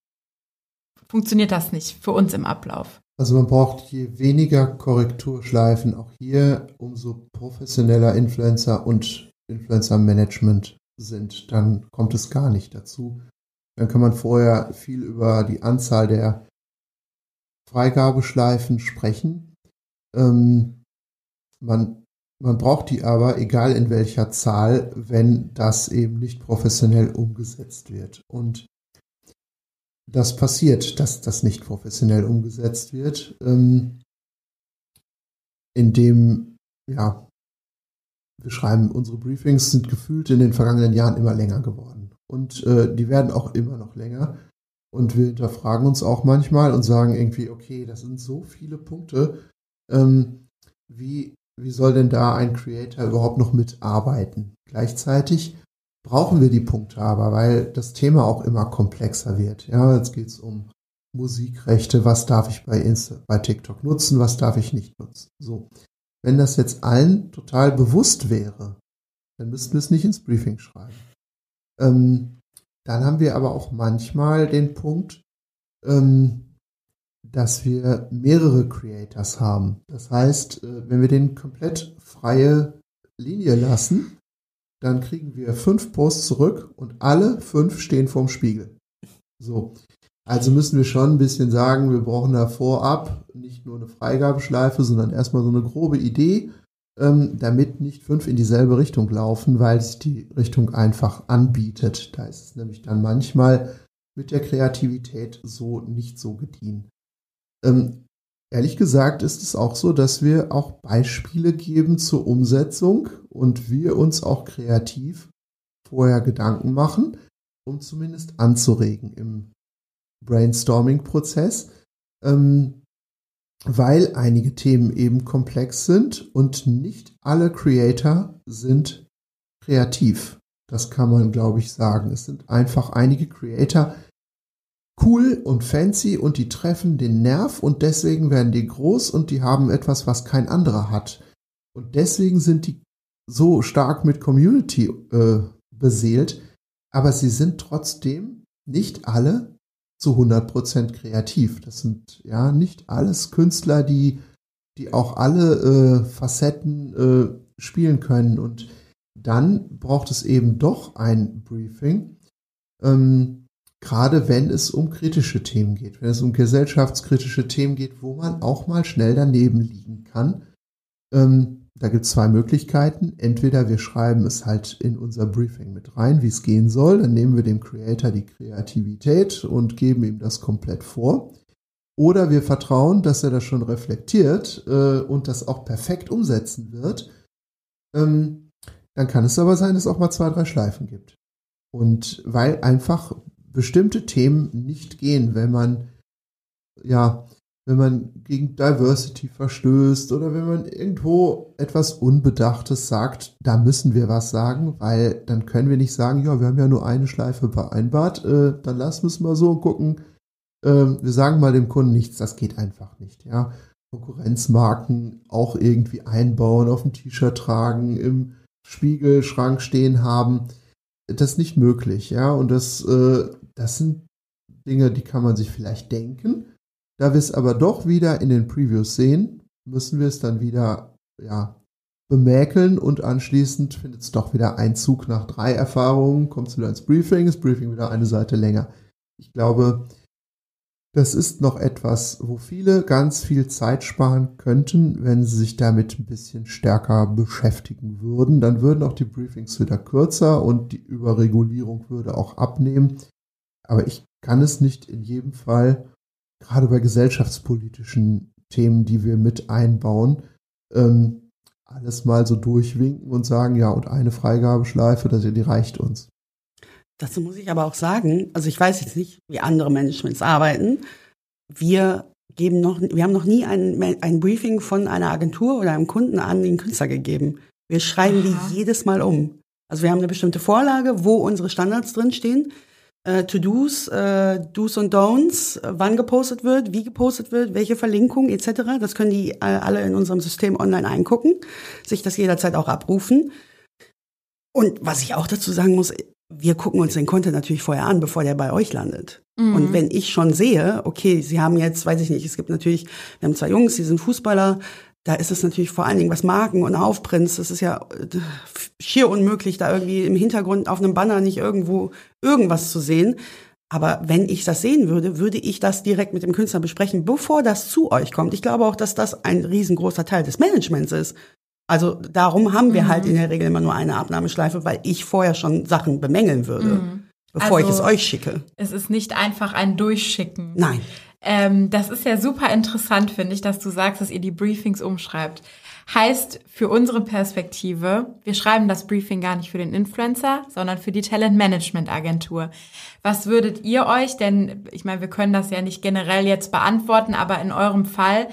funktioniert das nicht für uns im Ablauf? Also man braucht je weniger Korrekturschleifen auch hier, umso professioneller Influencer und Influencer-Management sind, dann kommt es gar nicht dazu. Dann kann man vorher viel über die Anzahl der Freigabeschleifen sprechen. Ähm, man, man braucht die aber, egal in welcher Zahl, wenn das eben nicht professionell umgesetzt wird. Und das passiert, dass das nicht professionell umgesetzt wird, ähm, indem ja, wir schreiben, unsere Briefings sind gefühlt in den vergangenen Jahren immer länger geworden. Und äh, die werden auch immer noch länger. Und wir hinterfragen uns auch manchmal und sagen irgendwie, okay, das sind so viele Punkte. Ähm, wie, wie soll denn da ein Creator überhaupt noch mitarbeiten? Gleichzeitig brauchen wir die Punkte aber, weil das Thema auch immer komplexer wird. Ja, jetzt geht es um Musikrechte, was darf ich bei, Insta, bei TikTok nutzen, was darf ich nicht nutzen. So. Wenn das jetzt allen total bewusst wäre, dann müssten wir es nicht ins Briefing schreiben. Ähm, dann haben wir aber auch manchmal den Punkt, ähm, dass wir mehrere Creators haben. Das heißt, äh, wenn wir den komplett freie Linie lassen, dann kriegen wir fünf Posts zurück und alle fünf stehen vorm Spiegel. So. Also müssen wir schon ein bisschen sagen, wir brauchen da vorab nicht nur eine Freigabeschleife, sondern erstmal so eine grobe Idee, ähm, damit nicht fünf in dieselbe Richtung laufen, weil sich die Richtung einfach anbietet. Da ist es nämlich dann manchmal mit der Kreativität so nicht so gedient. Ähm, ehrlich gesagt ist es auch so, dass wir auch Beispiele geben zur Umsetzung und wir uns auch kreativ vorher Gedanken machen, um zumindest anzuregen im Brainstorming-Prozess, ähm, weil einige Themen eben komplex sind und nicht alle Creator sind kreativ. Das kann man, glaube ich, sagen. Es sind einfach einige Creator cool und fancy und die treffen den Nerv und deswegen werden die groß und die haben etwas, was kein anderer hat. Und deswegen sind die so stark mit Community äh, beseelt, aber sie sind trotzdem nicht alle zu 100% kreativ. Das sind ja nicht alles Künstler, die, die auch alle äh, Facetten äh, spielen können. Und dann braucht es eben doch ein Briefing, ähm, gerade wenn es um kritische Themen geht, wenn es um gesellschaftskritische Themen geht, wo man auch mal schnell daneben liegen kann. Ähm, da gibt es zwei Möglichkeiten. Entweder wir schreiben es halt in unser Briefing mit rein, wie es gehen soll. Dann nehmen wir dem Creator die Kreativität und geben ihm das komplett vor. Oder wir vertrauen, dass er das schon reflektiert äh, und das auch perfekt umsetzen wird. Ähm, dann kann es aber sein, dass es auch mal zwei, drei Schleifen gibt. Und weil einfach bestimmte Themen nicht gehen, wenn man ja wenn man gegen Diversity verstößt oder wenn man irgendwo etwas Unbedachtes sagt, da müssen wir was sagen, weil dann können wir nicht sagen, ja, wir haben ja nur eine Schleife vereinbart, äh, dann lassen wir es mal so gucken. Äh, wir sagen mal dem Kunden nichts, das geht einfach nicht, ja. Konkurrenzmarken auch irgendwie einbauen, auf dem T-Shirt tragen, im Spiegelschrank stehen haben, das ist nicht möglich, ja. Und das, äh, das sind Dinge, die kann man sich vielleicht denken da wir es aber doch wieder in den Previews sehen, müssen wir es dann wieder ja, bemäkeln und anschließend findet es doch wieder Einzug nach drei Erfahrungen, kommt es wieder ins Briefing, das Briefing wieder eine Seite länger. Ich glaube, das ist noch etwas, wo viele ganz viel Zeit sparen könnten, wenn sie sich damit ein bisschen stärker beschäftigen würden. Dann würden auch die Briefings wieder kürzer und die Überregulierung würde auch abnehmen. Aber ich kann es nicht in jedem Fall gerade bei gesellschaftspolitischen Themen, die wir mit einbauen, ähm, alles mal so durchwinken und sagen, ja, und eine Freigabeschleife, das, die reicht uns. Dazu muss ich aber auch sagen, also ich weiß jetzt nicht, wie andere Managements arbeiten. Wir geben noch, wir haben noch nie ein, ein Briefing von einer Agentur oder einem Kunden an den Künstler gegeben. Wir schreiben Aha. die jedes Mal um. Also wir haben eine bestimmte Vorlage, wo unsere Standards drinstehen äh, To-Dos, äh, Do's und Don'ts, äh, wann gepostet wird, wie gepostet wird, welche Verlinkung etc. Das können die äh, alle in unserem System online eingucken, sich das jederzeit auch abrufen. Und was ich auch dazu sagen muss, wir gucken uns den Content natürlich vorher an, bevor der bei euch landet. Mhm. Und wenn ich schon sehe, okay, sie haben jetzt, weiß ich nicht, es gibt natürlich, wir haben zwei Jungs, die sind Fußballer, da ist es natürlich vor allen Dingen, was Marken und Aufprints, das ist ja äh, schier unmöglich, da irgendwie im Hintergrund auf einem Banner nicht irgendwo irgendwas zu sehen. Aber wenn ich das sehen würde, würde ich das direkt mit dem Künstler besprechen, bevor das zu euch kommt. Ich glaube auch, dass das ein riesengroßer Teil des Managements ist. Also darum haben wir halt mhm. halt in der Regel immer nur eine Abnahmeschleife, weil ich vorher schon Sachen bemängeln würde, mhm. bevor also, ich es euch schicke. Es ist nicht einfach ein Durchschicken. Nein. Ähm, das ist ja super interessant, finde ich, dass du sagst, dass ihr die Briefings umschreibt. Heißt für unsere Perspektive, wir schreiben das Briefing gar nicht für den Influencer, sondern für die Talentmanagement-Agentur. Was würdet ihr euch, denn ich meine, wir können das ja nicht generell jetzt beantworten, aber in eurem Fall,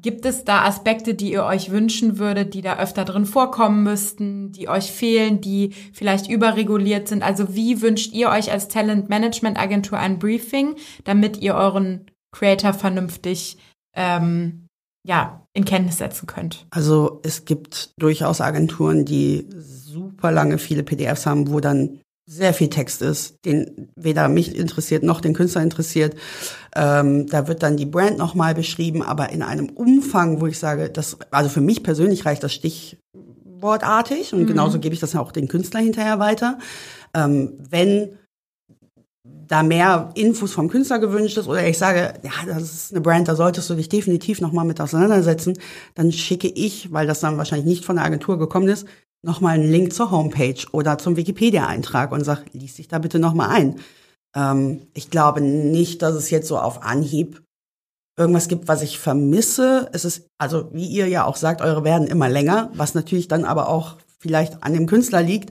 Gibt es da Aspekte, die ihr euch wünschen würdet, die da öfter drin vorkommen müssten, die euch fehlen, die vielleicht überreguliert sind? Also wie wünscht ihr euch als Talent Management Agentur ein Briefing, damit ihr euren Creator vernünftig ähm, ja, in Kenntnis setzen könnt? Also es gibt durchaus Agenturen, die super lange viele PDFs haben, wo dann sehr viel Text ist, den weder mich interessiert noch den Künstler interessiert. Ähm, da wird dann die Brand nochmal beschrieben, aber in einem Umfang, wo ich sage, das, also für mich persönlich reicht das stichwortartig und mhm. genauso gebe ich das auch den Künstler hinterher weiter. Ähm, wenn da mehr Infos vom Künstler gewünscht ist oder ich sage, ja, das ist eine Brand, da solltest du dich definitiv nochmal mit auseinandersetzen, dann schicke ich, weil das dann wahrscheinlich nicht von der Agentur gekommen ist, nochmal einen Link zur Homepage oder zum Wikipedia-Eintrag und sag, lies dich da bitte nochmal ein. Ähm, ich glaube nicht, dass es jetzt so auf Anhieb irgendwas gibt, was ich vermisse. Es ist, also wie ihr ja auch sagt, eure werden immer länger, was natürlich dann aber auch vielleicht an dem Künstler liegt.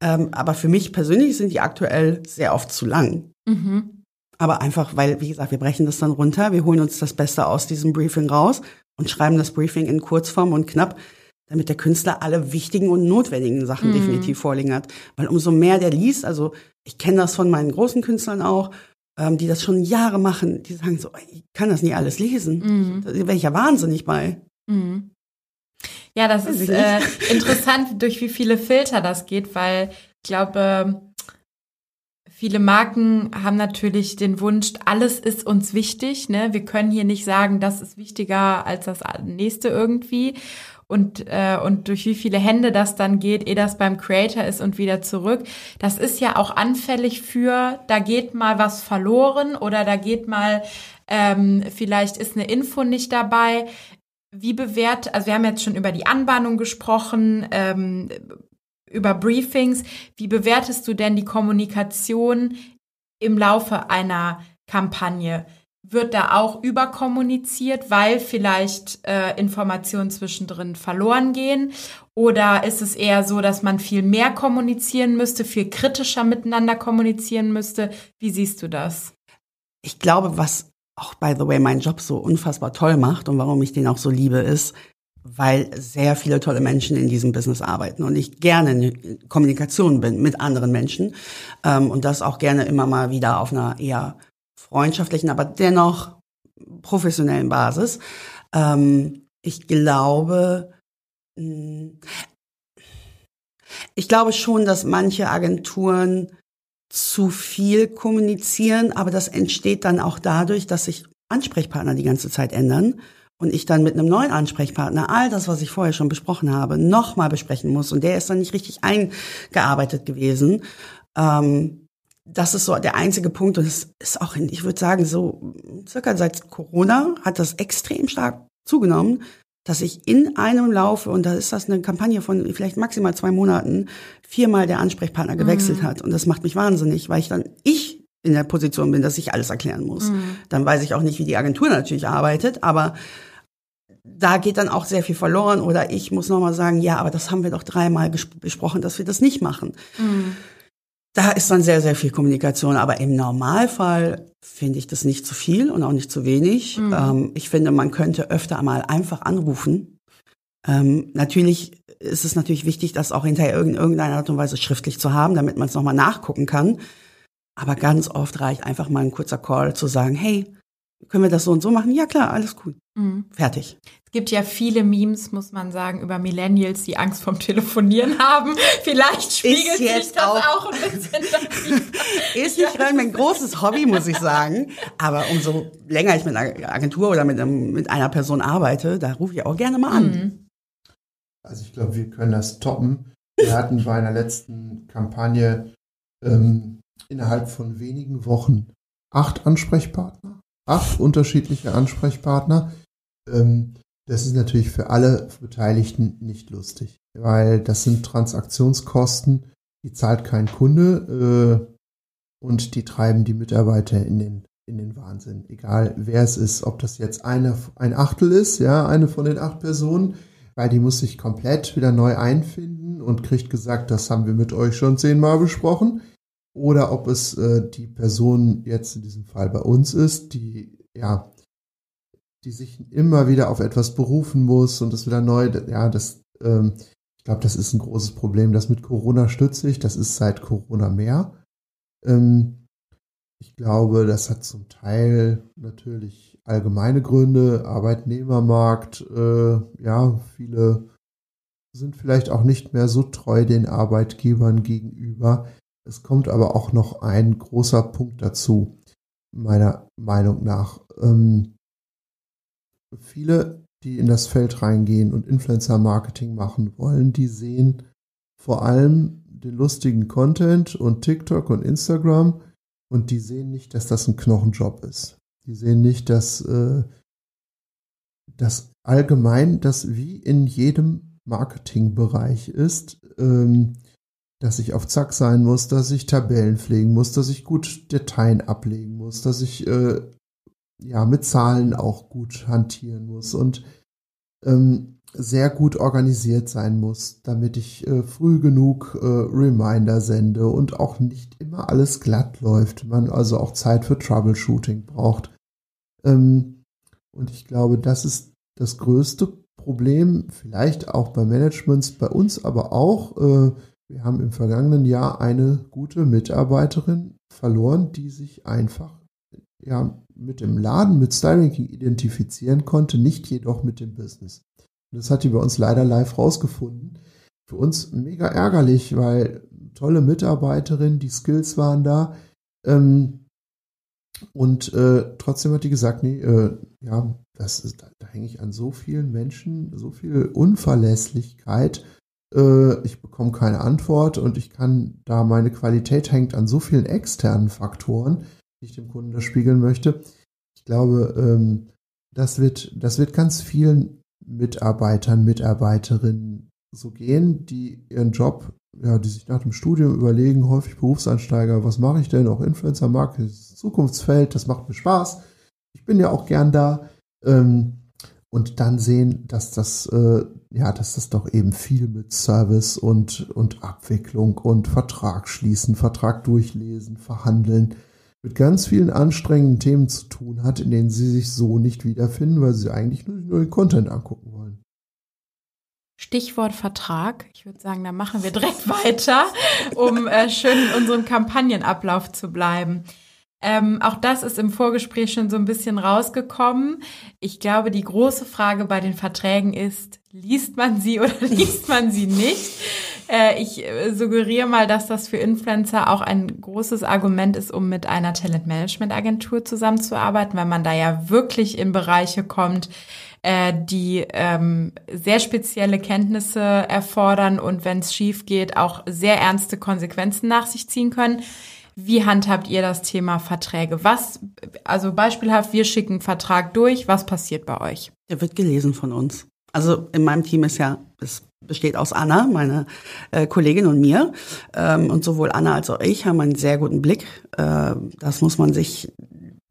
Ähm, aber für mich persönlich sind die aktuell sehr oft zu lang. Mhm. Aber einfach, weil, wie gesagt, wir brechen das dann runter, wir holen uns das Beste aus diesem Briefing raus und schreiben das Briefing in Kurzform und knapp damit der Künstler alle wichtigen und notwendigen Sachen mhm. definitiv vorliegen hat. Weil umso mehr der liest, also ich kenne das von meinen großen Künstlern auch, ähm, die das schon Jahre machen, die sagen so, ich kann das nie alles lesen. Mhm. Da wäre ich ja wahnsinnig bei. Mhm. Ja, das ist äh, interessant, durch wie viele Filter das geht, weil ich glaube, Viele Marken haben natürlich den Wunsch, alles ist uns wichtig. Ne? Wir können hier nicht sagen, das ist wichtiger als das nächste irgendwie und, äh, und durch wie viele Hände das dann geht, ehe das beim Creator ist und wieder zurück. Das ist ja auch anfällig für, da geht mal was verloren oder da geht mal, ähm, vielleicht ist eine Info nicht dabei. Wie bewährt, also wir haben jetzt schon über die Anbahnung gesprochen, ähm, über Briefings. Wie bewertest du denn die Kommunikation im Laufe einer Kampagne? Wird da auch überkommuniziert, weil vielleicht äh, Informationen zwischendrin verloren gehen? Oder ist es eher so, dass man viel mehr kommunizieren müsste, viel kritischer miteinander kommunizieren müsste? Wie siehst du das? Ich glaube, was auch, by the way, meinen Job so unfassbar toll macht und warum ich den auch so liebe, ist, weil sehr viele tolle Menschen in diesem Business arbeiten und ich gerne in Kommunikation bin mit anderen Menschen ähm, und das auch gerne immer mal wieder auf einer eher freundschaftlichen, aber dennoch professionellen Basis. Ähm, ich glaube, hm, ich glaube schon, dass manche Agenturen zu viel kommunizieren, aber das entsteht dann auch dadurch, dass sich Ansprechpartner die ganze Zeit ändern und ich dann mit einem neuen Ansprechpartner all das, was ich vorher schon besprochen habe, nochmal besprechen muss und der ist dann nicht richtig eingearbeitet gewesen. Ähm, das ist so der einzige Punkt und es ist auch, ich würde sagen, so circa seit Corona hat das extrem stark zugenommen, dass ich in einem Laufe, und da ist das eine Kampagne von vielleicht maximal zwei Monaten, viermal der Ansprechpartner gewechselt mhm. hat. Und das macht mich wahnsinnig, weil ich dann, ich in der Position bin, dass ich alles erklären muss. Mhm. Dann weiß ich auch nicht, wie die Agentur natürlich arbeitet, aber da geht dann auch sehr viel verloren oder ich muss nochmal sagen, ja, aber das haben wir doch dreimal besprochen, dass wir das nicht machen. Mhm. Da ist dann sehr, sehr viel Kommunikation. Aber im Normalfall finde ich das nicht zu viel und auch nicht zu wenig. Mhm. Ähm, ich finde, man könnte öfter mal einfach anrufen. Ähm, natürlich ist es natürlich wichtig, das auch hinterher in irgendeiner Art und Weise schriftlich zu haben, damit man es nochmal nachgucken kann. Aber ganz oft reicht einfach mal ein kurzer Call zu sagen, hey, können wir das so und so machen? Ja klar, alles cool. Mhm. Fertig. Es gibt ja viele Memes, muss man sagen, über Millennials, die Angst vom Telefonieren haben. Vielleicht spiegelt sich das auch, auch ein bisschen Ist nicht ja. mein großes Hobby, muss ich sagen. Aber umso länger ich mit einer Agentur oder mit, einem, mit einer Person arbeite, da rufe ich auch gerne mal an. Mhm. Also ich glaube, wir können das toppen. Wir hatten bei einer letzten Kampagne ähm, innerhalb von wenigen Wochen acht Ansprechpartner acht unterschiedliche Ansprechpartner. Ähm, das ist natürlich für alle Beteiligten nicht lustig, weil das sind Transaktionskosten, die zahlt kein Kunde äh, und die treiben die Mitarbeiter in den, in den Wahnsinn. Egal wer es ist, ob das jetzt eine, ein Achtel ist, ja, eine von den acht Personen, weil die muss sich komplett wieder neu einfinden und kriegt gesagt, das haben wir mit euch schon zehnmal besprochen. Oder ob es äh, die Person jetzt in diesem Fall bei uns ist, die ja, die sich immer wieder auf etwas berufen muss und das wieder neu, ja, das, ähm, ich glaube, das ist ein großes Problem. Das mit Corona stütze ich, das ist seit Corona mehr. Ähm, ich glaube, das hat zum Teil natürlich allgemeine Gründe, Arbeitnehmermarkt, äh, ja, viele sind vielleicht auch nicht mehr so treu den Arbeitgebern gegenüber. Es kommt aber auch noch ein großer Punkt dazu, meiner Meinung nach. Ähm, viele, die in das Feld reingehen und Influencer-Marketing machen wollen, die sehen vor allem den lustigen Content und TikTok und Instagram und die sehen nicht, dass das ein Knochenjob ist. Die sehen nicht, dass äh, das allgemein, das wie in jedem Marketingbereich ist, ähm, dass ich auf Zack sein muss, dass ich Tabellen pflegen muss, dass ich gut Dateien ablegen muss, dass ich äh, ja mit Zahlen auch gut hantieren muss und ähm, sehr gut organisiert sein muss, damit ich äh, früh genug äh, Reminder sende und auch nicht immer alles glatt läuft. Man also auch Zeit für Troubleshooting braucht. Ähm, und ich glaube, das ist das größte Problem, vielleicht auch bei Managements, bei uns aber auch. Wir haben im vergangenen Jahr eine gute Mitarbeiterin verloren, die sich einfach ja, mit dem Laden, mit Styranking identifizieren konnte, nicht jedoch mit dem Business. Das hat die bei uns leider live rausgefunden. Für uns mega ärgerlich, weil tolle Mitarbeiterin, die Skills waren da. Ähm, und äh, trotzdem hat die gesagt, nee, äh, ja, das ist, da, da hänge ich an so vielen Menschen, so viel Unverlässlichkeit. Äh, ich bekomme keine Antwort und ich kann, da meine Qualität hängt an so vielen externen Faktoren, die ich dem Kunden da spiegeln möchte. Ich glaube, ähm, das wird, das wird ganz vielen Mitarbeitern, Mitarbeiterinnen so gehen, die ihren Job, ja, die sich nach dem Studium überlegen, häufig Berufsansteiger, was mache ich denn? Auch Influencer Marketing ist Zukunftsfeld, das macht mir Spaß. Ich bin ja auch gern da. Ähm, und dann sehen, dass das, äh, ja, dass das doch eben viel mit Service und, und Abwicklung und Vertrag schließen, Vertrag durchlesen, verhandeln, mit ganz vielen anstrengenden Themen zu tun hat, in denen sie sich so nicht wiederfinden, weil sie eigentlich nur, nur den Content angucken wollen. Stichwort Vertrag. Ich würde sagen, da machen wir direkt weiter, um äh, schön in unserem Kampagnenablauf zu bleiben. Ähm, auch das ist im Vorgespräch schon so ein bisschen rausgekommen. Ich glaube, die große Frage bei den Verträgen ist, liest man sie oder liest man sie nicht? Äh, ich äh, suggeriere mal, dass das für Influencer auch ein großes Argument ist, um mit einer Talentmanagement-Agentur zusammenzuarbeiten, weil man da ja wirklich in Bereiche kommt, äh, die ähm, sehr spezielle Kenntnisse erfordern und wenn es schief geht, auch sehr ernste Konsequenzen nach sich ziehen können. Wie handhabt ihr das Thema Verträge? Was, also beispielhaft, wir schicken Vertrag durch. Was passiert bei euch? Der wird gelesen von uns. Also in meinem Team ist ja, es besteht aus Anna, meine äh, Kollegin und mir. Ähm, und sowohl Anna als auch ich haben einen sehr guten Blick. Äh, das muss man sich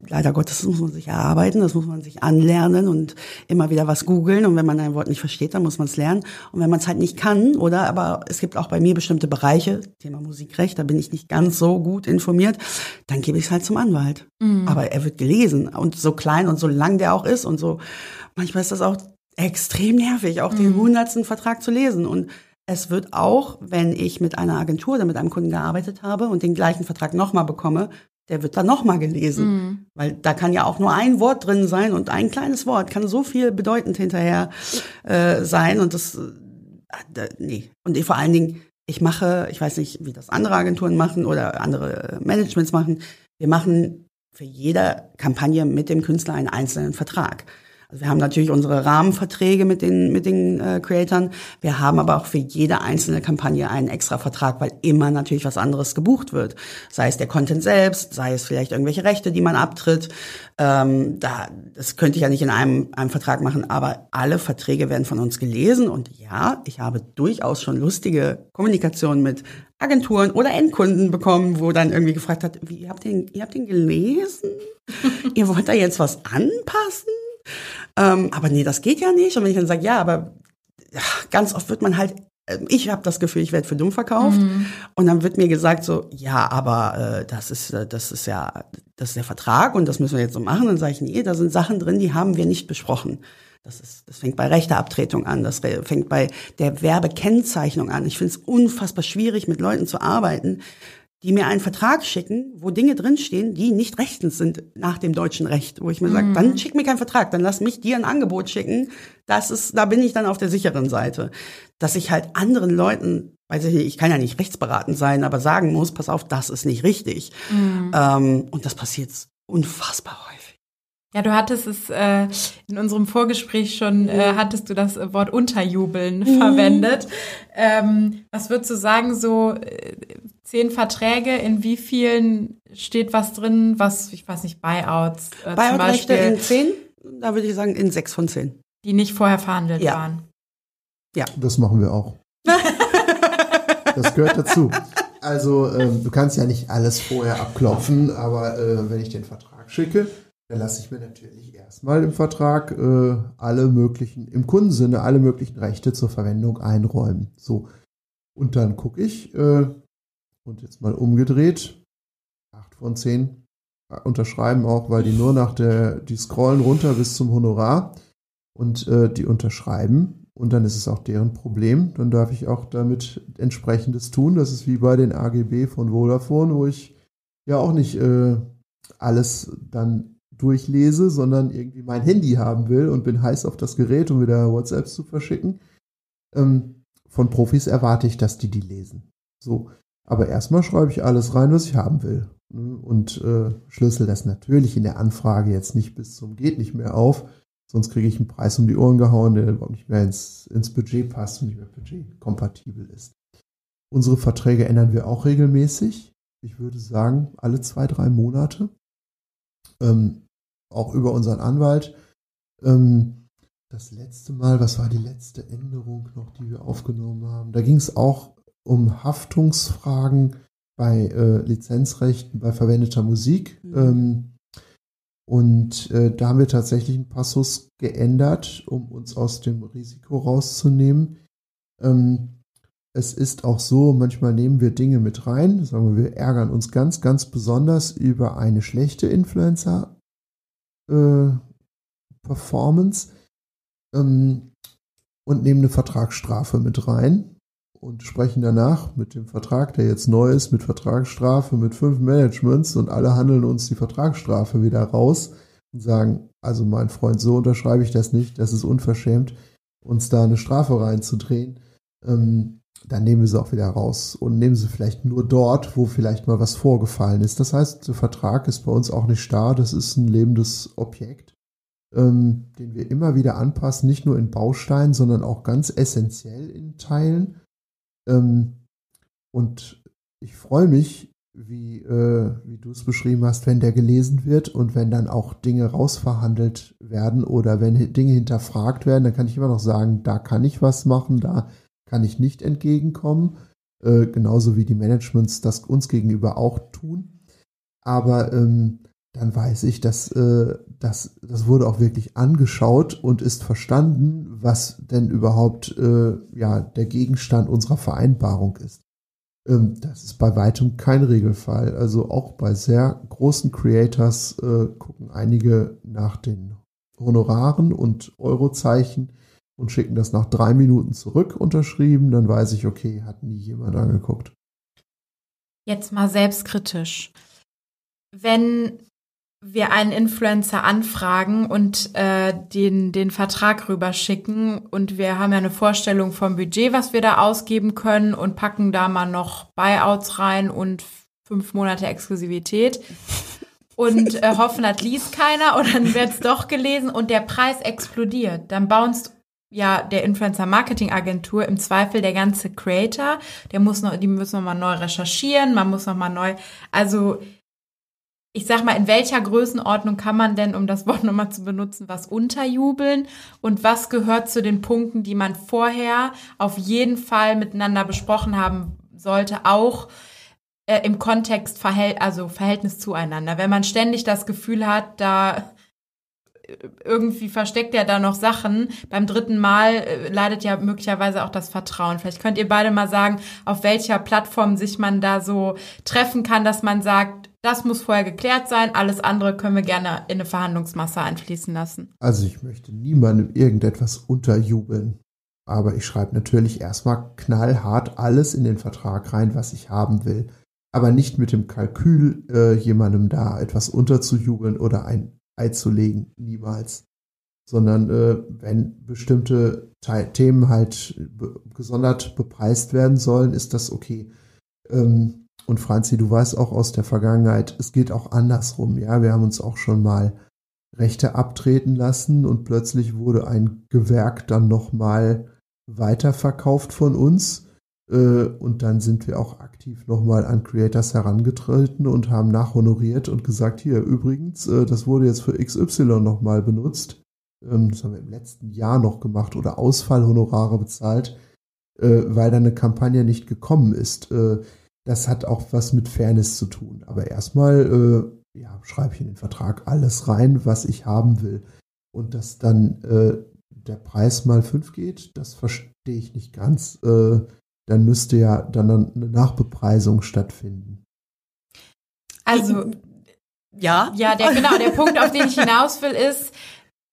leider Gottes muss man sich erarbeiten, das muss man sich anlernen und immer wieder was googeln. Und wenn man ein Wort nicht versteht, dann muss man es lernen. Und wenn man es halt nicht kann, oder aber es gibt auch bei mir bestimmte Bereiche, Thema Musikrecht, da bin ich nicht ganz so gut informiert, dann gebe ich es halt zum Anwalt. Mhm. Aber er wird gelesen. Und so klein und so lang der auch ist und so, manchmal ist das auch extrem nervig, auch mhm. den hundertsten Vertrag zu lesen. Und es wird auch, wenn ich mit einer Agentur oder mit einem Kunden gearbeitet habe und den gleichen Vertrag nochmal bekomme, der wird dann nochmal gelesen. Mhm. Weil da kann ja auch nur ein Wort drin sein und ein kleines Wort kann so viel bedeutend hinterher äh, sein. Und das, äh, nee. Und vor allen Dingen, ich mache, ich weiß nicht, wie das andere Agenturen machen oder andere Managements machen. Wir machen für jede Kampagne mit dem Künstler einen einzelnen Vertrag. Also wir haben natürlich unsere Rahmenverträge mit den, mit den äh, Creatoren. Wir haben aber auch für jede einzelne Kampagne einen extra Vertrag, weil immer natürlich was anderes gebucht wird. Sei es der Content selbst, sei es vielleicht irgendwelche Rechte, die man abtritt. Ähm, da, das könnte ich ja nicht in einem, einem Vertrag machen, aber alle Verträge werden von uns gelesen. Und ja, ich habe durchaus schon lustige Kommunikation mit Agenturen oder Endkunden bekommen, wo dann irgendwie gefragt hat, wie, ihr habt den, ihr habt den gelesen? ihr wollt da jetzt was anpassen? Ähm, aber nee, das geht ja nicht. Und wenn ich dann sage, ja, aber ganz oft wird man halt äh, ich habe das Gefühl, ich werde für dumm verkauft. Mhm. Und dann wird mir gesagt so, ja, aber äh, das ist äh, das ist ja das ist der Vertrag und das müssen wir jetzt so machen. Und dann sage ich, nee, da sind Sachen drin, die haben wir nicht besprochen. Das, ist, das fängt bei Rechteabtretung an, das fängt bei der Werbekennzeichnung an. Ich finde es unfassbar schwierig, mit Leuten zu arbeiten, die mir einen Vertrag schicken, wo Dinge drinstehen, die nicht rechtens sind nach dem deutschen Recht, wo ich mir sage, mhm. dann schick mir keinen Vertrag, dann lass mich dir ein Angebot schicken. Das ist, da bin ich dann auf der sicheren Seite. Dass ich halt anderen Leuten, weiß ich nicht, ich kann ja nicht rechtsberatend sein, aber sagen muss, pass auf, das ist nicht richtig. Mhm. Ähm, und das passiert unfassbar häufig. Ja, du hattest es äh, in unserem Vorgespräch schon, äh, hattest du das Wort Unterjubeln mhm. verwendet. Ähm, was würdest du sagen, so äh, zehn Verträge, in wie vielen steht was drin, was, ich weiß nicht, Buyouts äh, Buyout-Rechte in zehn, da würde ich sagen in sechs von zehn. Die nicht vorher verhandelt ja. waren. Ja. Das machen wir auch. das gehört dazu. Also ähm, du kannst ja nicht alles vorher abklopfen, aber äh, wenn ich den Vertrag schicke, dann lasse ich mir natürlich erstmal im Vertrag äh, alle möglichen, im Kundensinne alle möglichen Rechte zur Verwendung einräumen. So. Und dann gucke ich, äh, und jetzt mal umgedreht, acht von zehn unterschreiben auch, weil die nur nach der, die scrollen runter bis zum Honorar und äh, die unterschreiben und dann ist es auch deren Problem. Dann darf ich auch damit entsprechendes tun. Das ist wie bei den AGB von Vodafone, wo ich ja auch nicht äh, alles dann durchlese, sondern irgendwie mein Handy haben will und bin heiß auf das Gerät, um wieder WhatsApps zu verschicken. Ähm, von Profis erwarte ich, dass die die lesen. So. Aber erstmal schreibe ich alles rein, was ich haben will. Und äh, schlüssel das natürlich in der Anfrage jetzt nicht bis zum geht nicht mehr auf. Sonst kriege ich einen Preis um die Ohren gehauen, der überhaupt nicht mehr ins, ins Budget passt und nicht mehr budgetkompatibel ist. Unsere Verträge ändern wir auch regelmäßig. Ich würde sagen, alle zwei, drei Monate. Ähm, auch über unseren Anwalt. Ähm, das letzte Mal, was war die letzte Änderung noch, die wir aufgenommen haben? Da ging es auch um Haftungsfragen bei äh, Lizenzrechten, bei verwendeter Musik. Mhm. Ähm, und äh, da haben wir tatsächlich einen Passus geändert, um uns aus dem Risiko rauszunehmen. Ähm, es ist auch so, manchmal nehmen wir Dinge mit rein, sagen wir, wir ärgern uns ganz, ganz besonders über eine schlechte Influencer äh, Performance ähm, und nehmen eine Vertragsstrafe mit rein und sprechen danach mit dem Vertrag, der jetzt neu ist, mit Vertragsstrafe, mit fünf Managements und alle handeln uns die Vertragsstrafe wieder raus und sagen, also mein Freund, so unterschreibe ich das nicht, das ist unverschämt, uns da eine Strafe reinzudrehen. Ähm, dann nehmen wir sie auch wieder raus und nehmen sie vielleicht nur dort, wo vielleicht mal was vorgefallen ist. Das heißt, der Vertrag ist bei uns auch nicht starr, das ist ein lebendes Objekt, ähm, den wir immer wieder anpassen, nicht nur in Bausteinen, sondern auch ganz essentiell in Teilen. Ähm, und ich freue mich, wie, äh, wie du es beschrieben hast, wenn der gelesen wird und wenn dann auch Dinge rausverhandelt werden oder wenn Dinge hinterfragt werden, dann kann ich immer noch sagen, da kann ich was machen, da kann ich nicht entgegenkommen, äh, genauso wie die Managements das uns gegenüber auch tun. Aber ähm, dann weiß ich, dass äh, das, das wurde auch wirklich angeschaut und ist verstanden, was denn überhaupt äh, ja, der Gegenstand unserer Vereinbarung ist. Ähm, das ist bei weitem kein Regelfall. Also auch bei sehr großen Creators äh, gucken einige nach den Honoraren und Eurozeichen und schicken das nach drei Minuten zurück unterschrieben, dann weiß ich, okay, hat nie jemand angeguckt. Jetzt mal selbstkritisch. Wenn wir einen Influencer anfragen und äh, den, den Vertrag rüberschicken. Und wir haben ja eine Vorstellung vom Budget, was wir da ausgeben können und packen da mal noch Buyouts rein und fünf Monate Exklusivität. Und äh, hoffen, das liest keiner und dann wird es doch gelesen und der Preis explodiert. Dann bounced ja der Influencer Marketing Agentur im Zweifel der ganze Creator, der muss noch, die müssen noch mal neu recherchieren, man muss noch mal neu, also ich sag mal, in welcher Größenordnung kann man denn, um das Wort nochmal zu benutzen, was unterjubeln und was gehört zu den Punkten, die man vorher auf jeden Fall miteinander besprochen haben sollte, auch äh, im Kontext Verhält also Verhältnis zueinander. Wenn man ständig das Gefühl hat, da irgendwie versteckt er da noch Sachen. Beim dritten Mal äh, leidet ja möglicherweise auch das Vertrauen. Vielleicht könnt ihr beide mal sagen, auf welcher Plattform sich man da so treffen kann, dass man sagt, das muss vorher geklärt sein, alles andere können wir gerne in eine Verhandlungsmasse einfließen lassen. Also ich möchte niemandem irgendetwas unterjubeln. Aber ich schreibe natürlich erstmal knallhart alles in den Vertrag rein, was ich haben will. Aber nicht mit dem Kalkül, äh, jemandem da etwas unterzujubeln oder ein Ei zu legen. Niemals. Sondern äh, wenn bestimmte Te Themen halt be gesondert bepreist werden sollen, ist das okay. Ähm, und Franzi, du weißt auch aus der Vergangenheit, es geht auch andersrum. Ja, wir haben uns auch schon mal Rechte abtreten lassen und plötzlich wurde ein Gewerk dann nochmal weiterverkauft von uns. Äh, und dann sind wir auch aktiv nochmal an Creators herangetreten und haben nachhonoriert und gesagt, hier übrigens, äh, das wurde jetzt für XY nochmal benutzt. Ähm, das haben wir im letzten Jahr noch gemacht oder Ausfallhonorare bezahlt, äh, weil dann eine Kampagne nicht gekommen ist. Das hat auch was mit Fairness zu tun. Aber erstmal ja, schreibe ich in den Vertrag alles rein, was ich haben will. Und dass dann der Preis mal fünf geht, das verstehe ich nicht ganz. Äh, dann müsste ja dann eine Nachbepreisung stattfinden. Also ja. Ja, der, genau, der Punkt, auf den ich hinaus will, ist,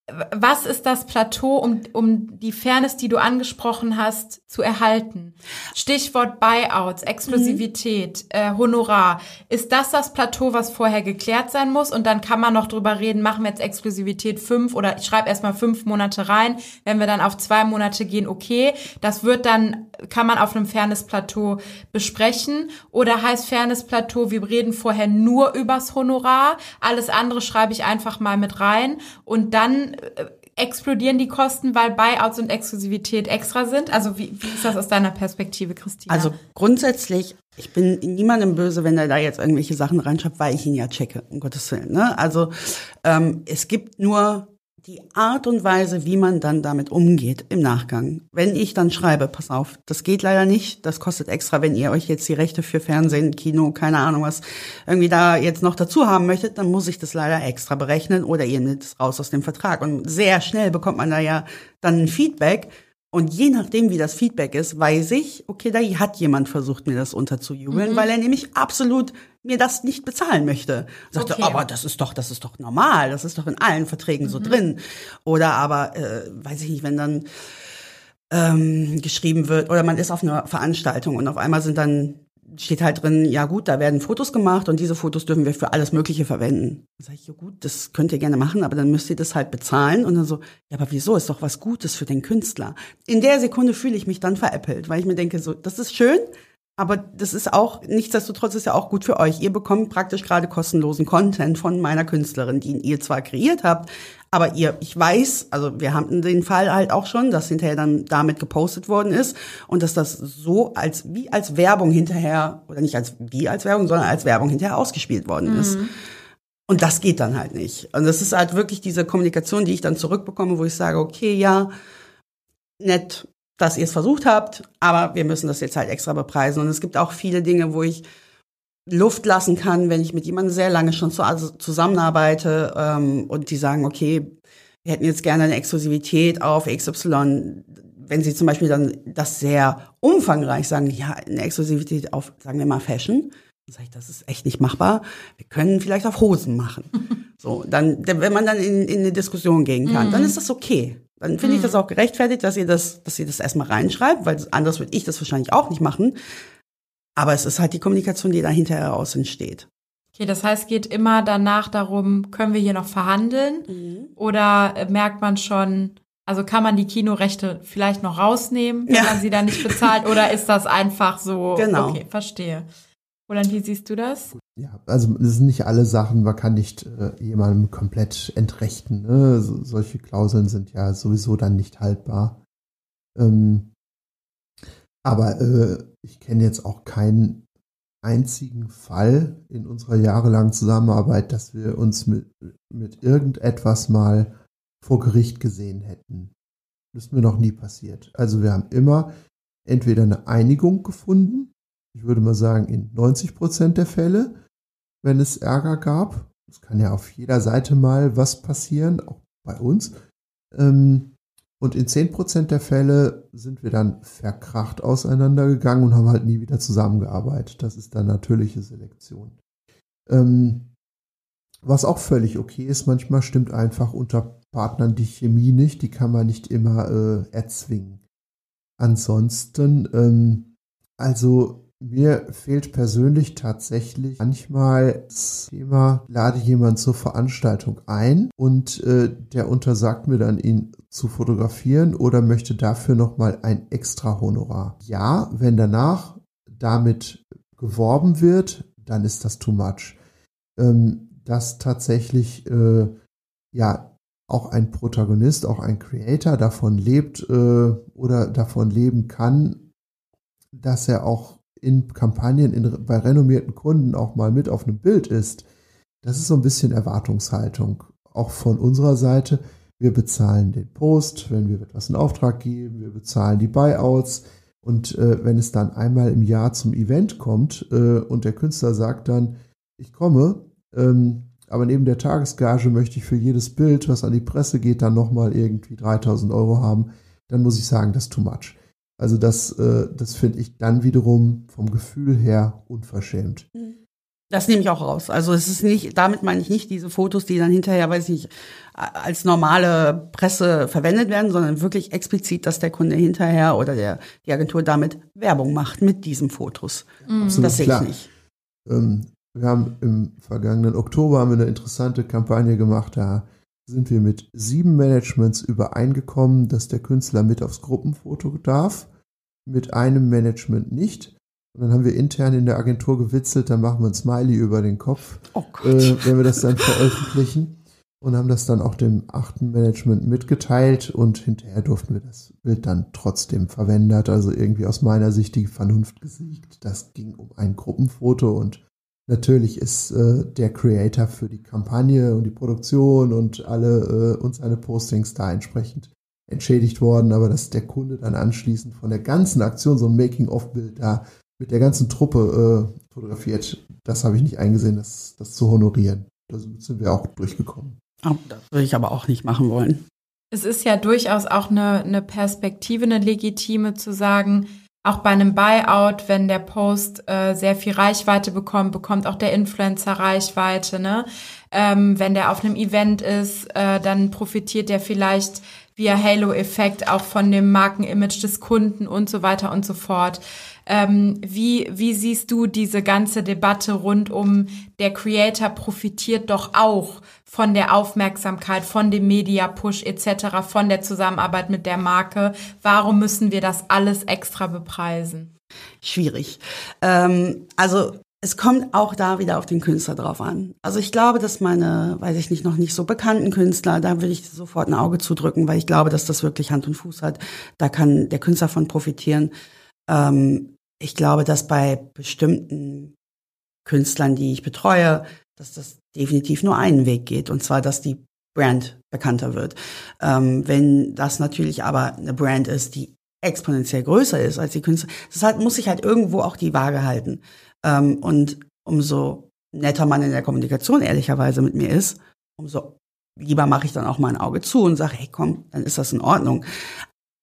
was ist das Plateau, um, um die Fairness, die du angesprochen hast, zu erhalten? Stichwort Buyouts, Exklusivität, mhm. äh, Honorar. Ist das das Plateau, was vorher geklärt sein muss? Und dann kann man noch drüber reden, machen wir jetzt Exklusivität fünf oder ich schreibe erstmal fünf Monate rein. Wenn wir dann auf zwei Monate gehen, okay. Das wird dann, kann man auf einem Fairness-Plateau besprechen. Oder heißt Fairness-Plateau, wir reden vorher nur übers Honorar. Alles andere schreibe ich einfach mal mit rein. Und dann äh, explodieren die Kosten, weil Buyouts und Exklusivität extra sind? Also wie, wie ist das aus deiner Perspektive, Christina? Also grundsätzlich, ich bin niemandem böse, wenn er da jetzt irgendwelche Sachen reinschreibt, weil ich ihn ja checke, um Gottes Willen. Ne? Also ähm, es gibt nur die Art und Weise, wie man dann damit umgeht im Nachgang. Wenn ich dann schreibe, pass auf, das geht leider nicht, das kostet extra, wenn ihr euch jetzt die Rechte für Fernsehen, Kino, keine Ahnung was, irgendwie da jetzt noch dazu haben möchtet, dann muss ich das leider extra berechnen oder ihr nehmt es raus aus dem Vertrag. Und sehr schnell bekommt man da ja dann ein Feedback und je nachdem, wie das Feedback ist, weiß ich, okay, da hat jemand versucht, mir das unterzujubeln, mhm. weil er nämlich absolut mir das nicht bezahlen möchte. Sagte, okay. aber das ist doch, das ist doch normal, das ist doch in allen Verträgen mhm. so drin. Oder aber, äh, weiß ich nicht, wenn dann ähm, geschrieben wird, oder man ist auf einer Veranstaltung und auf einmal sind dann steht halt drin, ja gut, da werden Fotos gemacht und diese Fotos dürfen wir für alles Mögliche verwenden. Dann sage ich, ja gut, das könnt ihr gerne machen, aber dann müsst ihr das halt bezahlen. Und dann so, ja, aber wieso? Ist doch was Gutes für den Künstler. In der Sekunde fühle ich mich dann veräppelt, weil ich mir denke, so, das ist schön, aber das ist auch, nichtsdestotrotz ist ja auch gut für euch. Ihr bekommt praktisch gerade kostenlosen Content von meiner Künstlerin, die ihr zwar kreiert habt, aber ihr, ich weiß, also wir haben den Fall halt auch schon, dass hinterher dann damit gepostet worden ist und dass das so als, wie als Werbung hinterher, oder nicht als, wie als Werbung, sondern als Werbung hinterher ausgespielt worden mhm. ist. Und das geht dann halt nicht. Und das ist halt wirklich diese Kommunikation, die ich dann zurückbekomme, wo ich sage, okay, ja, nett, dass ihr es versucht habt, aber wir müssen das jetzt halt extra bepreisen. Und es gibt auch viele Dinge, wo ich Luft lassen kann, wenn ich mit jemandem sehr lange schon zu, also zusammenarbeite ähm, und die sagen, okay, wir hätten jetzt gerne eine Exklusivität auf XY. Wenn sie zum Beispiel dann das sehr umfangreich sagen, ja, eine Exklusivität auf, sagen wir mal, Fashion, dann sage ich, das ist echt nicht machbar. Wir können vielleicht auf Hosen machen. so, dann, wenn man dann in, in eine Diskussion gehen kann, mhm. dann ist das okay. Dann finde ich das mhm. auch gerechtfertigt, dass ihr das, dass ihr das erstmal reinschreibt, weil anders würde ich das wahrscheinlich auch nicht machen. Aber es ist halt die Kommunikation, die dahinter heraus entsteht. Okay, das heißt, geht immer danach darum, können wir hier noch verhandeln? Mhm. Oder äh, merkt man schon, also kann man die Kinorechte vielleicht noch rausnehmen, wenn ja. man sie dann nicht bezahlt? oder ist das einfach so? Genau. Okay, verstehe. Roland, wie siehst du das? Ja, also das sind nicht alle Sachen, man kann nicht äh, jemandem komplett entrechten. Ne? So, solche Klauseln sind ja sowieso dann nicht haltbar. Ähm, aber äh, ich kenne jetzt auch keinen einzigen Fall in unserer jahrelangen Zusammenarbeit, dass wir uns mit, mit irgendetwas mal vor Gericht gesehen hätten. Das ist mir noch nie passiert. Also wir haben immer entweder eine Einigung gefunden ich würde mal sagen, in 90 Prozent der Fälle, wenn es Ärger gab. Es kann ja auf jeder Seite mal was passieren, auch bei uns. Ähm, und in 10% der Fälle sind wir dann verkracht auseinandergegangen und haben halt nie wieder zusammengearbeitet. Das ist dann natürliche Selektion. Ähm, was auch völlig okay ist, manchmal stimmt einfach unter Partnern die Chemie nicht, die kann man nicht immer äh, erzwingen. Ansonsten, ähm, also mir fehlt persönlich tatsächlich manchmal das Thema, lade jemand zur Veranstaltung ein und äh, der untersagt mir dann, ihn zu fotografieren oder möchte dafür nochmal ein extra Honorar. Ja, wenn danach damit geworben wird, dann ist das too much. Ähm, dass tatsächlich äh, ja auch ein Protagonist, auch ein Creator davon lebt äh, oder davon leben kann, dass er auch in Kampagnen in, bei renommierten Kunden auch mal mit auf einem Bild ist, das ist so ein bisschen Erwartungshaltung. Auch von unserer Seite. Wir bezahlen den Post, wenn wir etwas in Auftrag geben, wir bezahlen die Buyouts. Und äh, wenn es dann einmal im Jahr zum Event kommt äh, und der Künstler sagt dann, ich komme, ähm, aber neben der Tagesgage möchte ich für jedes Bild, was an die Presse geht, dann nochmal irgendwie 3000 Euro haben, dann muss ich sagen, das ist too much. Also das, äh, das finde ich dann wiederum vom Gefühl her unverschämt. Das nehme ich auch raus. Also es ist nicht, damit meine ich nicht diese Fotos, die dann hinterher, weiß ich nicht, als normale Presse verwendet werden, sondern wirklich explizit, dass der Kunde hinterher oder der, die Agentur damit Werbung macht mit diesen Fotos. Mhm. das sehe ich nicht. Ähm, wir haben im vergangenen Oktober haben wir eine interessante Kampagne gemacht, da sind wir mit sieben Managements übereingekommen, dass der Künstler mit aufs Gruppenfoto darf, mit einem Management nicht. Und dann haben wir intern in der Agentur gewitzelt, dann machen wir ein Smiley über den Kopf, oh äh, wenn wir das dann veröffentlichen. Und haben das dann auch dem achten Management mitgeteilt und hinterher durften wir das Bild dann trotzdem verwendet. Also irgendwie aus meiner Sicht die Vernunft gesiegt. Das ging um ein Gruppenfoto und Natürlich ist äh, der Creator für die Kampagne und die Produktion und alle äh, und seine Postings da entsprechend entschädigt worden, aber dass der Kunde dann anschließend von der ganzen Aktion so ein Making-of-Bild da mit der ganzen Truppe äh, fotografiert, das habe ich nicht eingesehen, das, das zu honorieren. Da sind wir auch durchgekommen. Oh, das würde ich aber auch nicht machen wollen. Es ist ja durchaus auch eine, eine Perspektive, eine legitime zu sagen, auch bei einem Buyout, wenn der Post äh, sehr viel Reichweite bekommt, bekommt auch der Influencer Reichweite. Ne? Ähm, wenn der auf einem Event ist, äh, dann profitiert der vielleicht via Halo-Effekt auch von dem Markenimage des Kunden und so weiter und so fort. Ähm, wie, wie siehst du diese ganze Debatte rund um der Creator profitiert doch auch von der Aufmerksamkeit, von dem Media-Push etc., von der Zusammenarbeit mit der Marke. Warum müssen wir das alles extra bepreisen? Schwierig. Ähm, also es kommt auch da wieder auf den Künstler drauf an. Also ich glaube, dass meine, weiß ich nicht, noch nicht so bekannten Künstler, da würde ich sofort ein Auge zudrücken, weil ich glaube, dass das wirklich Hand und Fuß hat. Da kann der Künstler von profitieren. Ähm, ich glaube, dass bei bestimmten Künstlern, die ich betreue, dass das definitiv nur einen Weg geht, und zwar, dass die Brand bekannter wird. Ähm, wenn das natürlich aber eine Brand ist, die exponentiell größer ist als die Künstler, das halt, muss sich halt irgendwo auch die Waage halten. Ähm, und umso netter man in der Kommunikation ehrlicherweise mit mir ist, umso lieber mache ich dann auch mal ein Auge zu und sage, hey komm, dann ist das in Ordnung.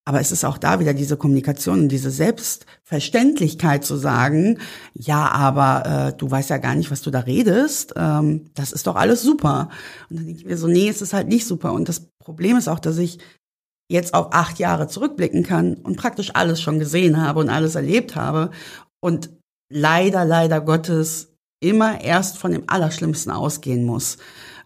Aber es ist auch da wieder diese Kommunikation und diese Selbstverständlichkeit zu sagen, ja, aber äh, du weißt ja gar nicht, was du da redest. Ähm, das ist doch alles super. Und dann denke ich mir so, nee, es ist halt nicht super. Und das Problem ist auch, dass ich jetzt auf acht Jahre zurückblicken kann und praktisch alles schon gesehen habe und alles erlebt habe. Und leider, leider Gottes immer erst von dem Allerschlimmsten ausgehen muss.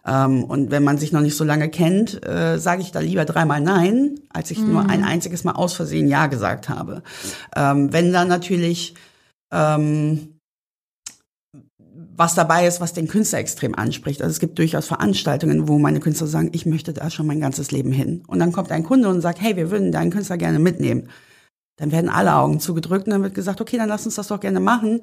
Ähm, und wenn man sich noch nicht so lange kennt, äh, sage ich da lieber dreimal Nein, als ich mhm. nur ein einziges Mal aus Versehen Ja gesagt habe. Ähm, wenn dann natürlich ähm, was dabei ist, was den Künstler extrem anspricht. Also es gibt durchaus Veranstaltungen, wo meine Künstler sagen, ich möchte da schon mein ganzes Leben hin. Und dann kommt ein Kunde und sagt, hey, wir würden deinen Künstler gerne mitnehmen dann werden alle Augen zugedrückt und dann wird gesagt, okay, dann lass uns das doch gerne machen.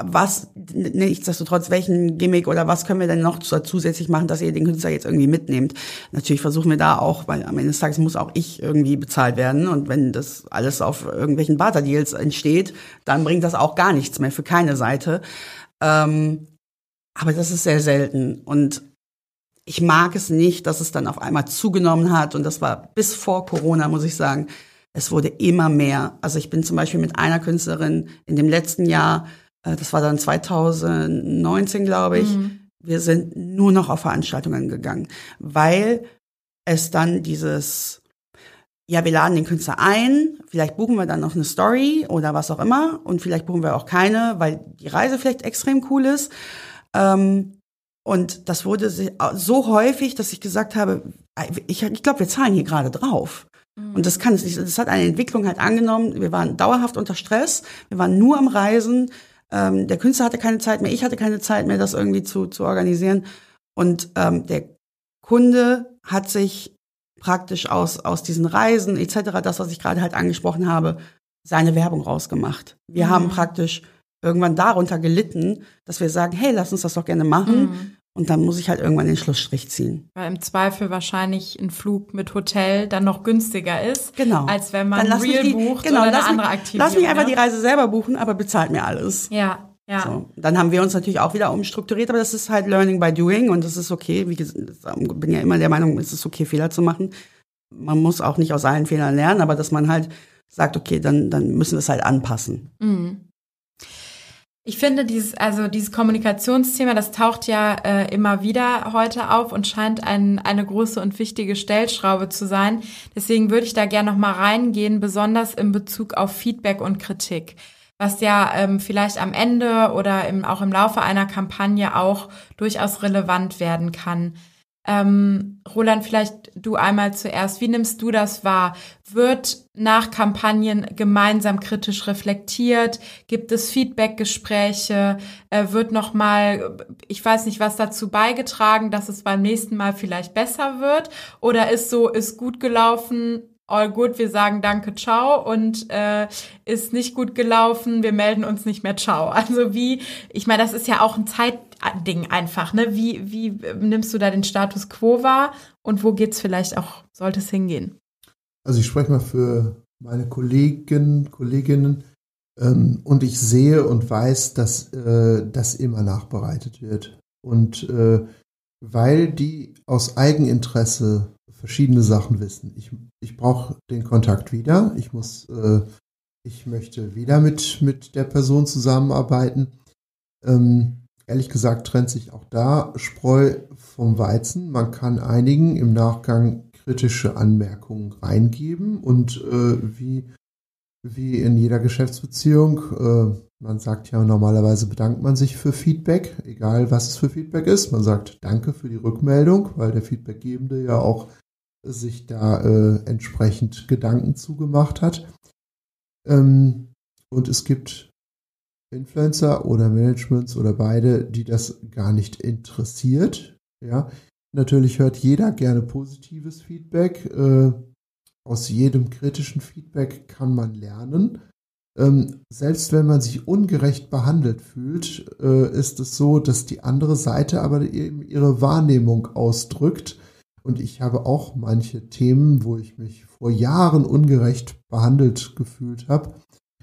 Was, nichtsdestotrotz, welchen Gimmick oder was können wir denn noch zusätzlich machen, dass ihr den Künstler jetzt irgendwie mitnehmt? Natürlich versuchen wir da auch, weil am Ende des Tages muss auch ich irgendwie bezahlt werden und wenn das alles auf irgendwelchen Barter-Deals entsteht, dann bringt das auch gar nichts mehr für keine Seite. Ähm, aber das ist sehr selten und ich mag es nicht, dass es dann auf einmal zugenommen hat. Und das war bis vor Corona, muss ich sagen. Es wurde immer mehr. Also ich bin zum Beispiel mit einer Künstlerin in dem letzten Jahr, äh, das war dann 2019, glaube ich, mhm. wir sind nur noch auf Veranstaltungen gegangen, weil es dann dieses, ja, wir laden den Künstler ein, vielleicht buchen wir dann noch eine Story oder was auch immer und vielleicht buchen wir auch keine, weil die Reise vielleicht extrem cool ist. Ähm, und das wurde so häufig, dass ich gesagt habe, ich, ich glaube, wir zahlen hier gerade drauf. Und das kann es nicht. Das hat eine Entwicklung halt angenommen. Wir waren dauerhaft unter Stress. Wir waren nur am Reisen. Ähm, der Künstler hatte keine Zeit mehr. Ich hatte keine Zeit mehr, das irgendwie zu, zu organisieren. Und ähm, der Kunde hat sich praktisch aus, aus diesen Reisen etc., das, was ich gerade halt angesprochen habe, seine Werbung rausgemacht. Wir mhm. haben praktisch irgendwann darunter gelitten, dass wir sagen, hey, lass uns das doch gerne machen. Mhm. Und dann muss ich halt irgendwann den Schlussstrich ziehen. Weil im Zweifel wahrscheinlich ein Flug mit Hotel dann noch günstiger ist, genau. als wenn man Real die, bucht genau, oder eine andere Aktivität. Lass mich einfach ja? die Reise selber buchen, aber bezahlt mir alles. Ja, ja. So. Dann haben wir uns natürlich auch wieder umstrukturiert, aber das ist halt Learning by Doing und das ist okay. Wie gesagt, ich bin ja immer der Meinung, es ist okay, Fehler zu machen. Man muss auch nicht aus allen Fehlern lernen, aber dass man halt sagt, okay, dann, dann müssen wir es halt anpassen. Mhm. Ich finde dieses, also dieses Kommunikationsthema, das taucht ja äh, immer wieder heute auf und scheint ein, eine große und wichtige Stellschraube zu sein. Deswegen würde ich da gerne noch mal reingehen, besonders in Bezug auf Feedback und Kritik, was ja ähm, vielleicht am Ende oder im, auch im Laufe einer Kampagne auch durchaus relevant werden kann. Ähm, Roland, vielleicht du einmal zuerst. Wie nimmst du das wahr? Wird nach Kampagnen gemeinsam kritisch reflektiert? Gibt es Feedbackgespräche? Äh, wird nochmal, ich weiß nicht, was dazu beigetragen, dass es beim nächsten Mal vielleicht besser wird? Oder ist so, ist gut gelaufen, all good, wir sagen danke, ciao und äh, ist nicht gut gelaufen, wir melden uns nicht mehr, ciao. Also wie, ich meine, das ist ja auch ein Zeitding einfach, ne? Wie, wie nimmst du da den Status quo wahr und wo geht's vielleicht auch, sollte es hingehen? Also ich spreche mal für meine Kollegen, Kolleginnen ähm, und ich sehe und weiß, dass äh, das immer nachbereitet wird. Und äh, weil die aus Eigeninteresse verschiedene Sachen wissen. Ich, ich brauche den Kontakt wieder. Ich muss, äh, ich möchte wieder mit, mit der Person zusammenarbeiten. Ähm, ehrlich gesagt trennt sich auch da Spreu vom Weizen. Man kann einigen im Nachgang kritische Anmerkungen reingeben und äh, wie, wie in jeder Geschäftsbeziehung, äh, man sagt ja normalerweise bedankt man sich für Feedback, egal was es für Feedback ist. Man sagt Danke für die Rückmeldung, weil der Feedbackgebende ja auch sich da äh, entsprechend Gedanken zugemacht hat. Ähm, und es gibt Influencer oder Managements oder beide, die das gar nicht interessiert. Ja, natürlich hört jeder gerne positives Feedback. Äh, aus jedem kritischen Feedback kann man lernen. Ähm, selbst wenn man sich ungerecht behandelt fühlt, äh, ist es so, dass die andere Seite aber eben ihre Wahrnehmung ausdrückt und ich habe auch manche Themen, wo ich mich vor Jahren ungerecht behandelt gefühlt habe,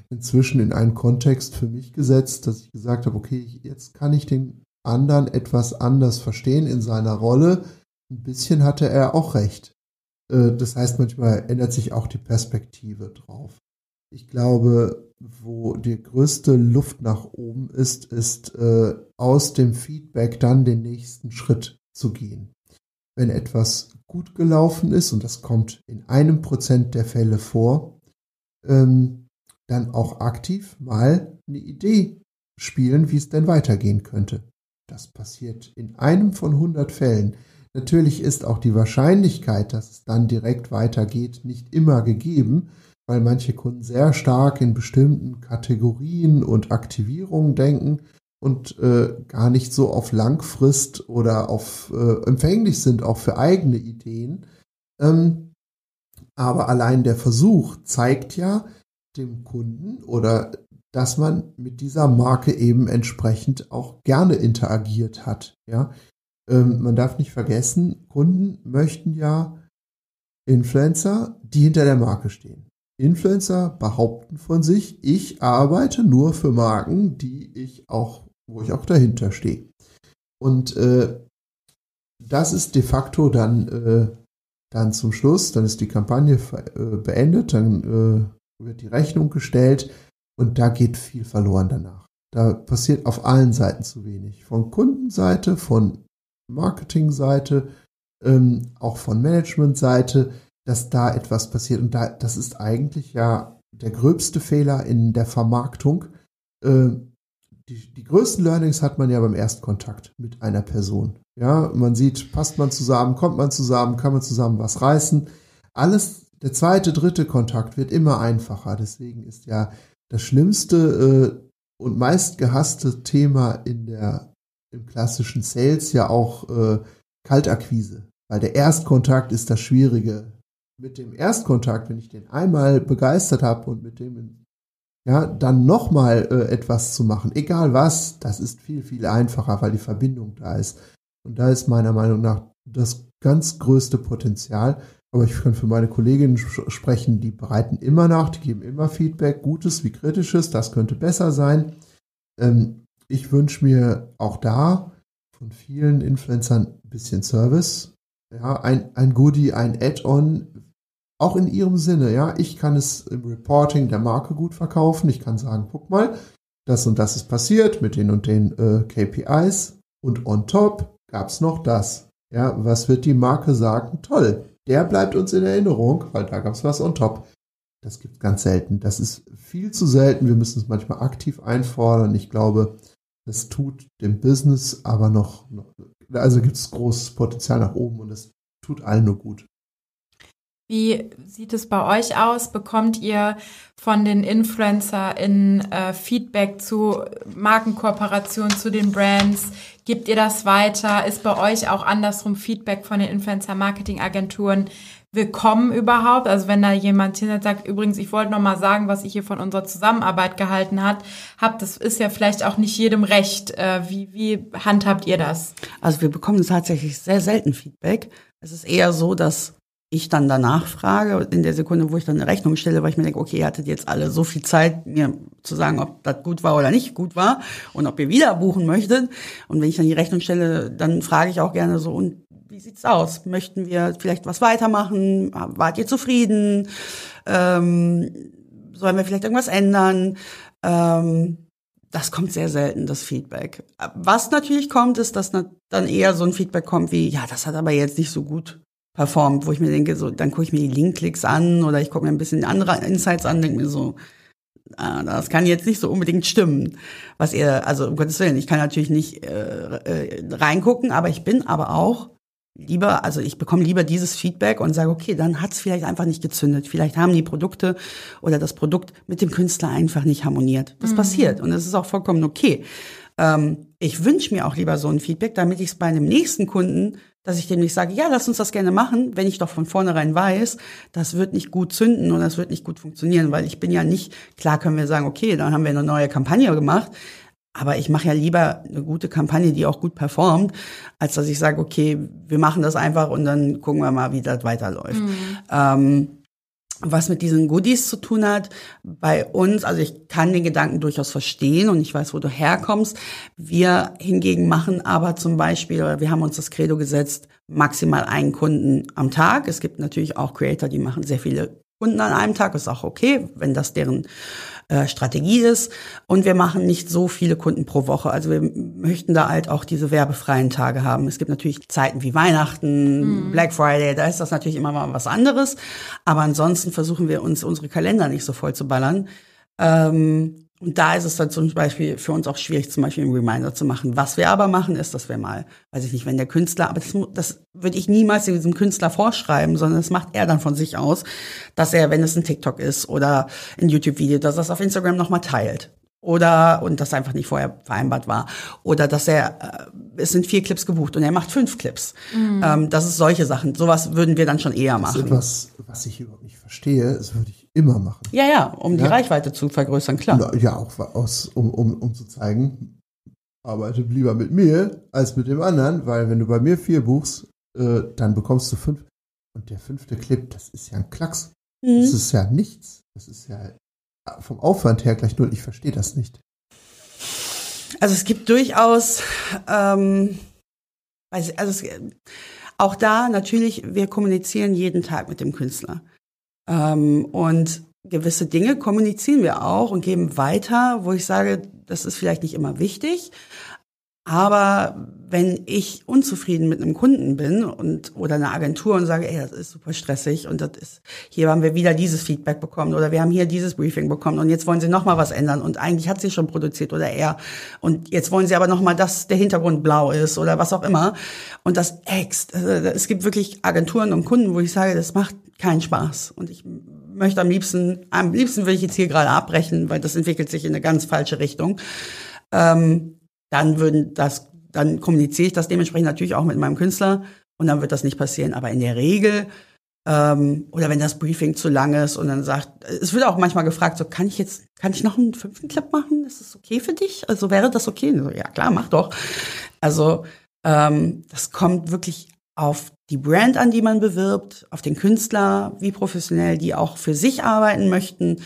inzwischen in einen Kontext für mich gesetzt, dass ich gesagt habe, okay, jetzt kann ich den anderen etwas anders verstehen in seiner Rolle. Ein bisschen hatte er auch recht. Äh, das heißt, manchmal ändert sich auch die Perspektive drauf. Ich glaube, wo die größte Luft nach oben ist, ist äh, aus dem Feedback dann den nächsten Schritt zu gehen wenn etwas gut gelaufen ist, und das kommt in einem Prozent der Fälle vor, ähm, dann auch aktiv mal eine Idee spielen, wie es denn weitergehen könnte. Das passiert in einem von 100 Fällen. Natürlich ist auch die Wahrscheinlichkeit, dass es dann direkt weitergeht, nicht immer gegeben, weil manche Kunden sehr stark in bestimmten Kategorien und Aktivierungen denken und äh, gar nicht so auf Langfrist oder auf äh, empfänglich sind, auch für eigene Ideen. Ähm, aber allein der Versuch zeigt ja dem Kunden oder dass man mit dieser Marke eben entsprechend auch gerne interagiert hat. Ja, ähm, man darf nicht vergessen, Kunden möchten ja Influencer, die hinter der Marke stehen. Influencer behaupten von sich, ich arbeite nur für Marken, die ich auch wo ich auch dahinter stehe. Und äh, das ist de facto dann, äh, dann zum Schluss, dann ist die Kampagne äh, beendet, dann äh, wird die Rechnung gestellt und da geht viel verloren danach. Da passiert auf allen Seiten zu wenig. Von Kundenseite, von Marketingseite, ähm, auch von Managementseite, dass da etwas passiert. Und da, das ist eigentlich ja der gröbste Fehler in der Vermarktung. Äh, die, die größten Learnings hat man ja beim Erstkontakt mit einer Person. Ja, man sieht, passt man zusammen, kommt man zusammen, kann man zusammen was reißen. Alles, der zweite, dritte Kontakt wird immer einfacher. Deswegen ist ja das schlimmste äh, und meist gehasste Thema in der, im klassischen Sales ja auch äh, Kaltakquise. Weil der Erstkontakt ist das Schwierige. Mit dem Erstkontakt, wenn ich den einmal begeistert habe und mit dem ja, dann nochmal äh, etwas zu machen, egal was, das ist viel, viel einfacher, weil die Verbindung da ist. Und da ist meiner Meinung nach das ganz größte Potenzial. Aber ich kann für meine Kolleginnen sprechen, die bereiten immer nach, die geben immer Feedback, Gutes wie Kritisches, das könnte besser sein. Ähm, ich wünsche mir auch da von vielen Influencern ein bisschen Service. Ja, ein, ein Goodie, ein Add-on, auch in ihrem Sinne. Ja, ich kann es im Reporting der Marke gut verkaufen. Ich kann sagen, guck mal, das und das ist passiert mit den und den äh, KPIs. Und on top gab es noch das. Ja, was wird die Marke sagen? Toll, der bleibt uns in Erinnerung, weil da gab es was on top. Das gibt ganz selten. Das ist viel zu selten. Wir müssen es manchmal aktiv einfordern. Ich glaube, das tut dem Business aber noch, also gibt es großes Potenzial nach oben und es tut allen nur gut. Wie sieht es bei euch aus? Bekommt ihr von den InfluencerInnen äh, Feedback zu Markenkooperationen, zu den Brands? Gebt ihr das weiter? Ist bei euch auch andersrum Feedback von den Influencer-Marketing-Agenturen willkommen überhaupt? Also wenn da jemand hinter sagt, übrigens, ich wollte noch mal sagen, was ich hier von unserer Zusammenarbeit gehalten hat, habt, das ist ja vielleicht auch nicht jedem recht. Äh, wie, wie handhabt ihr das? Also wir bekommen tatsächlich sehr selten Feedback. Es ist eher so, dass ich dann danach frage, in der Sekunde, wo ich dann eine Rechnung stelle, weil ich mir denke, okay, ihr hattet jetzt alle so viel Zeit, mir zu sagen, ob das gut war oder nicht gut war und ob ihr wieder buchen möchtet. Und wenn ich dann die Rechnung stelle, dann frage ich auch gerne so, und wie sieht's aus? Möchten wir vielleicht was weitermachen? Wart ihr zufrieden? Ähm, sollen wir vielleicht irgendwas ändern? Ähm, das kommt sehr selten, das Feedback. Was natürlich kommt, ist, dass dann eher so ein Feedback kommt wie, ja, das hat aber jetzt nicht so gut performt, wo ich mir denke, so, dann gucke ich mir die Linkklicks an oder ich gucke mir ein bisschen andere Insights an, denke mir so, ah, das kann jetzt nicht so unbedingt stimmen, was ihr, also um Gottes Willen, ich kann natürlich nicht äh, äh, reingucken, aber ich bin aber auch lieber, also ich bekomme lieber dieses Feedback und sage, okay, dann hat es vielleicht einfach nicht gezündet. Vielleicht haben die Produkte oder das Produkt mit dem Künstler einfach nicht harmoniert. Das mhm. passiert und das ist auch vollkommen okay. Ähm, ich wünsche mir auch lieber so ein Feedback, damit ich es bei einem nächsten Kunden dass ich dem nicht sage, ja, lass uns das gerne machen, wenn ich doch von vornherein weiß, das wird nicht gut zünden und das wird nicht gut funktionieren, weil ich bin ja nicht, klar können wir sagen, okay, dann haben wir eine neue Kampagne gemacht, aber ich mache ja lieber eine gute Kampagne, die auch gut performt, als dass ich sage, okay, wir machen das einfach und dann gucken wir mal, wie das weiterläuft. Mhm. Ähm, was mit diesen Goodies zu tun hat. Bei uns, also ich kann den Gedanken durchaus verstehen und ich weiß, wo du herkommst. Wir hingegen machen aber zum Beispiel, wir haben uns das Credo gesetzt, maximal einen Kunden am Tag. Es gibt natürlich auch Creator, die machen sehr viele Kunden an einem Tag, ist auch okay, wenn das deren äh, Strategie ist. Und wir machen nicht so viele Kunden pro Woche. Also wir möchten da halt auch diese werbefreien Tage haben. Es gibt natürlich Zeiten wie Weihnachten, mhm. Black Friday, da ist das natürlich immer mal was anderes. Aber ansonsten versuchen wir uns unsere Kalender nicht so voll zu ballern. Ähm, und da ist es dann zum Beispiel für uns auch schwierig, zum Beispiel einen Reminder zu machen. Was wir aber machen, ist, dass wir mal, weiß ich nicht, wenn der Künstler, aber das, das würde ich niemals diesem Künstler vorschreiben, sondern das macht er dann von sich aus, dass er, wenn es ein TikTok ist oder ein YouTube-Video, dass er es auf Instagram nochmal teilt. Oder, und das einfach nicht vorher vereinbart war. Oder dass er, äh, es sind vier Clips gebucht und er macht fünf Clips. Mhm. Ähm, das ist solche Sachen. Sowas würden wir dann schon eher machen. Das ist etwas, was ich überhaupt nicht verstehe. Das würde ich immer machen. Ja, ja, um ja? die Reichweite zu vergrößern, klar. Ja, auch aus, um, um, um zu zeigen, arbeite lieber mit mir als mit dem anderen, weil wenn du bei mir vier buchst, äh, dann bekommst du fünf. Und der fünfte Clip, das ist ja ein Klacks. Mhm. Das ist ja nichts. Das ist ja vom Aufwand her gleich null. Ich verstehe das nicht. Also es gibt durchaus ähm, also es, auch da natürlich, wir kommunizieren jeden Tag mit dem Künstler. Ähm, und gewisse Dinge kommunizieren wir auch und geben weiter, wo ich sage, das ist vielleicht nicht immer wichtig, aber wenn ich unzufrieden mit einem Kunden bin und oder einer Agentur und sage, ey, das ist super stressig und das ist, hier haben wir wieder dieses Feedback bekommen oder wir haben hier dieses Briefing bekommen und jetzt wollen sie noch mal was ändern und eigentlich hat sie schon produziert oder er und jetzt wollen sie aber noch mal, dass der Hintergrund blau ist oder was auch immer und das ext. Also, es gibt wirklich Agenturen und Kunden, wo ich sage, das macht keinen Spaß und ich möchte am liebsten, am liebsten will ich jetzt hier gerade abbrechen, weil das entwickelt sich in eine ganz falsche Richtung. Ähm, dann würden das, dann kommuniziere ich das dementsprechend natürlich auch mit meinem Künstler und dann wird das nicht passieren. Aber in der Regel, ähm, oder wenn das Briefing zu lang ist und dann sagt, es wird auch manchmal gefragt, so kann ich jetzt, kann ich noch einen fünften Clip machen? Ist das okay für dich? Also wäre das okay? So, ja klar, mach doch. Also ähm, das kommt wirklich auf die Brand an, die man bewirbt, auf den Künstler, wie professionell die auch für sich arbeiten möchten.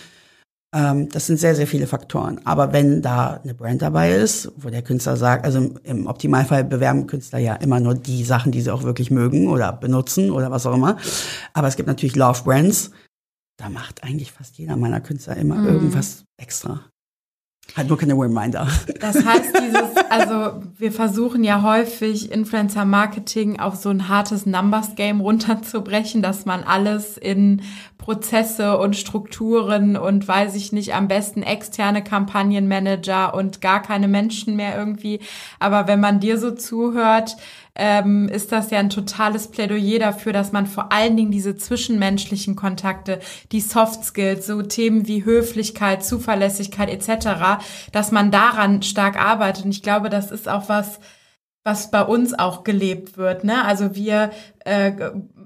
Ähm, das sind sehr, sehr viele Faktoren. Aber wenn da eine Brand dabei ist, wo der Künstler sagt, also im Optimalfall bewerben Künstler ja immer nur die Sachen, die sie auch wirklich mögen oder benutzen oder was auch immer. Aber es gibt natürlich Love Brands. Da macht eigentlich fast jeder meiner Künstler immer mhm. irgendwas extra. Halt nur keine Reminder. Das heißt, dieses, also wir versuchen ja häufig Influencer Marketing auf so ein hartes Numbers Game runterzubrechen, dass man alles in Prozesse und Strukturen und weiß ich nicht, am besten externe Kampagnenmanager und gar keine Menschen mehr irgendwie. Aber wenn man dir so zuhört, ähm, ist das ja ein totales Plädoyer dafür, dass man vor allen Dingen diese zwischenmenschlichen Kontakte, die Soft Skills, so Themen wie Höflichkeit, Zuverlässigkeit etc., dass man daran stark arbeitet. Und ich glaube, das ist auch was, was bei uns auch gelebt wird. Ne? Also wir äh,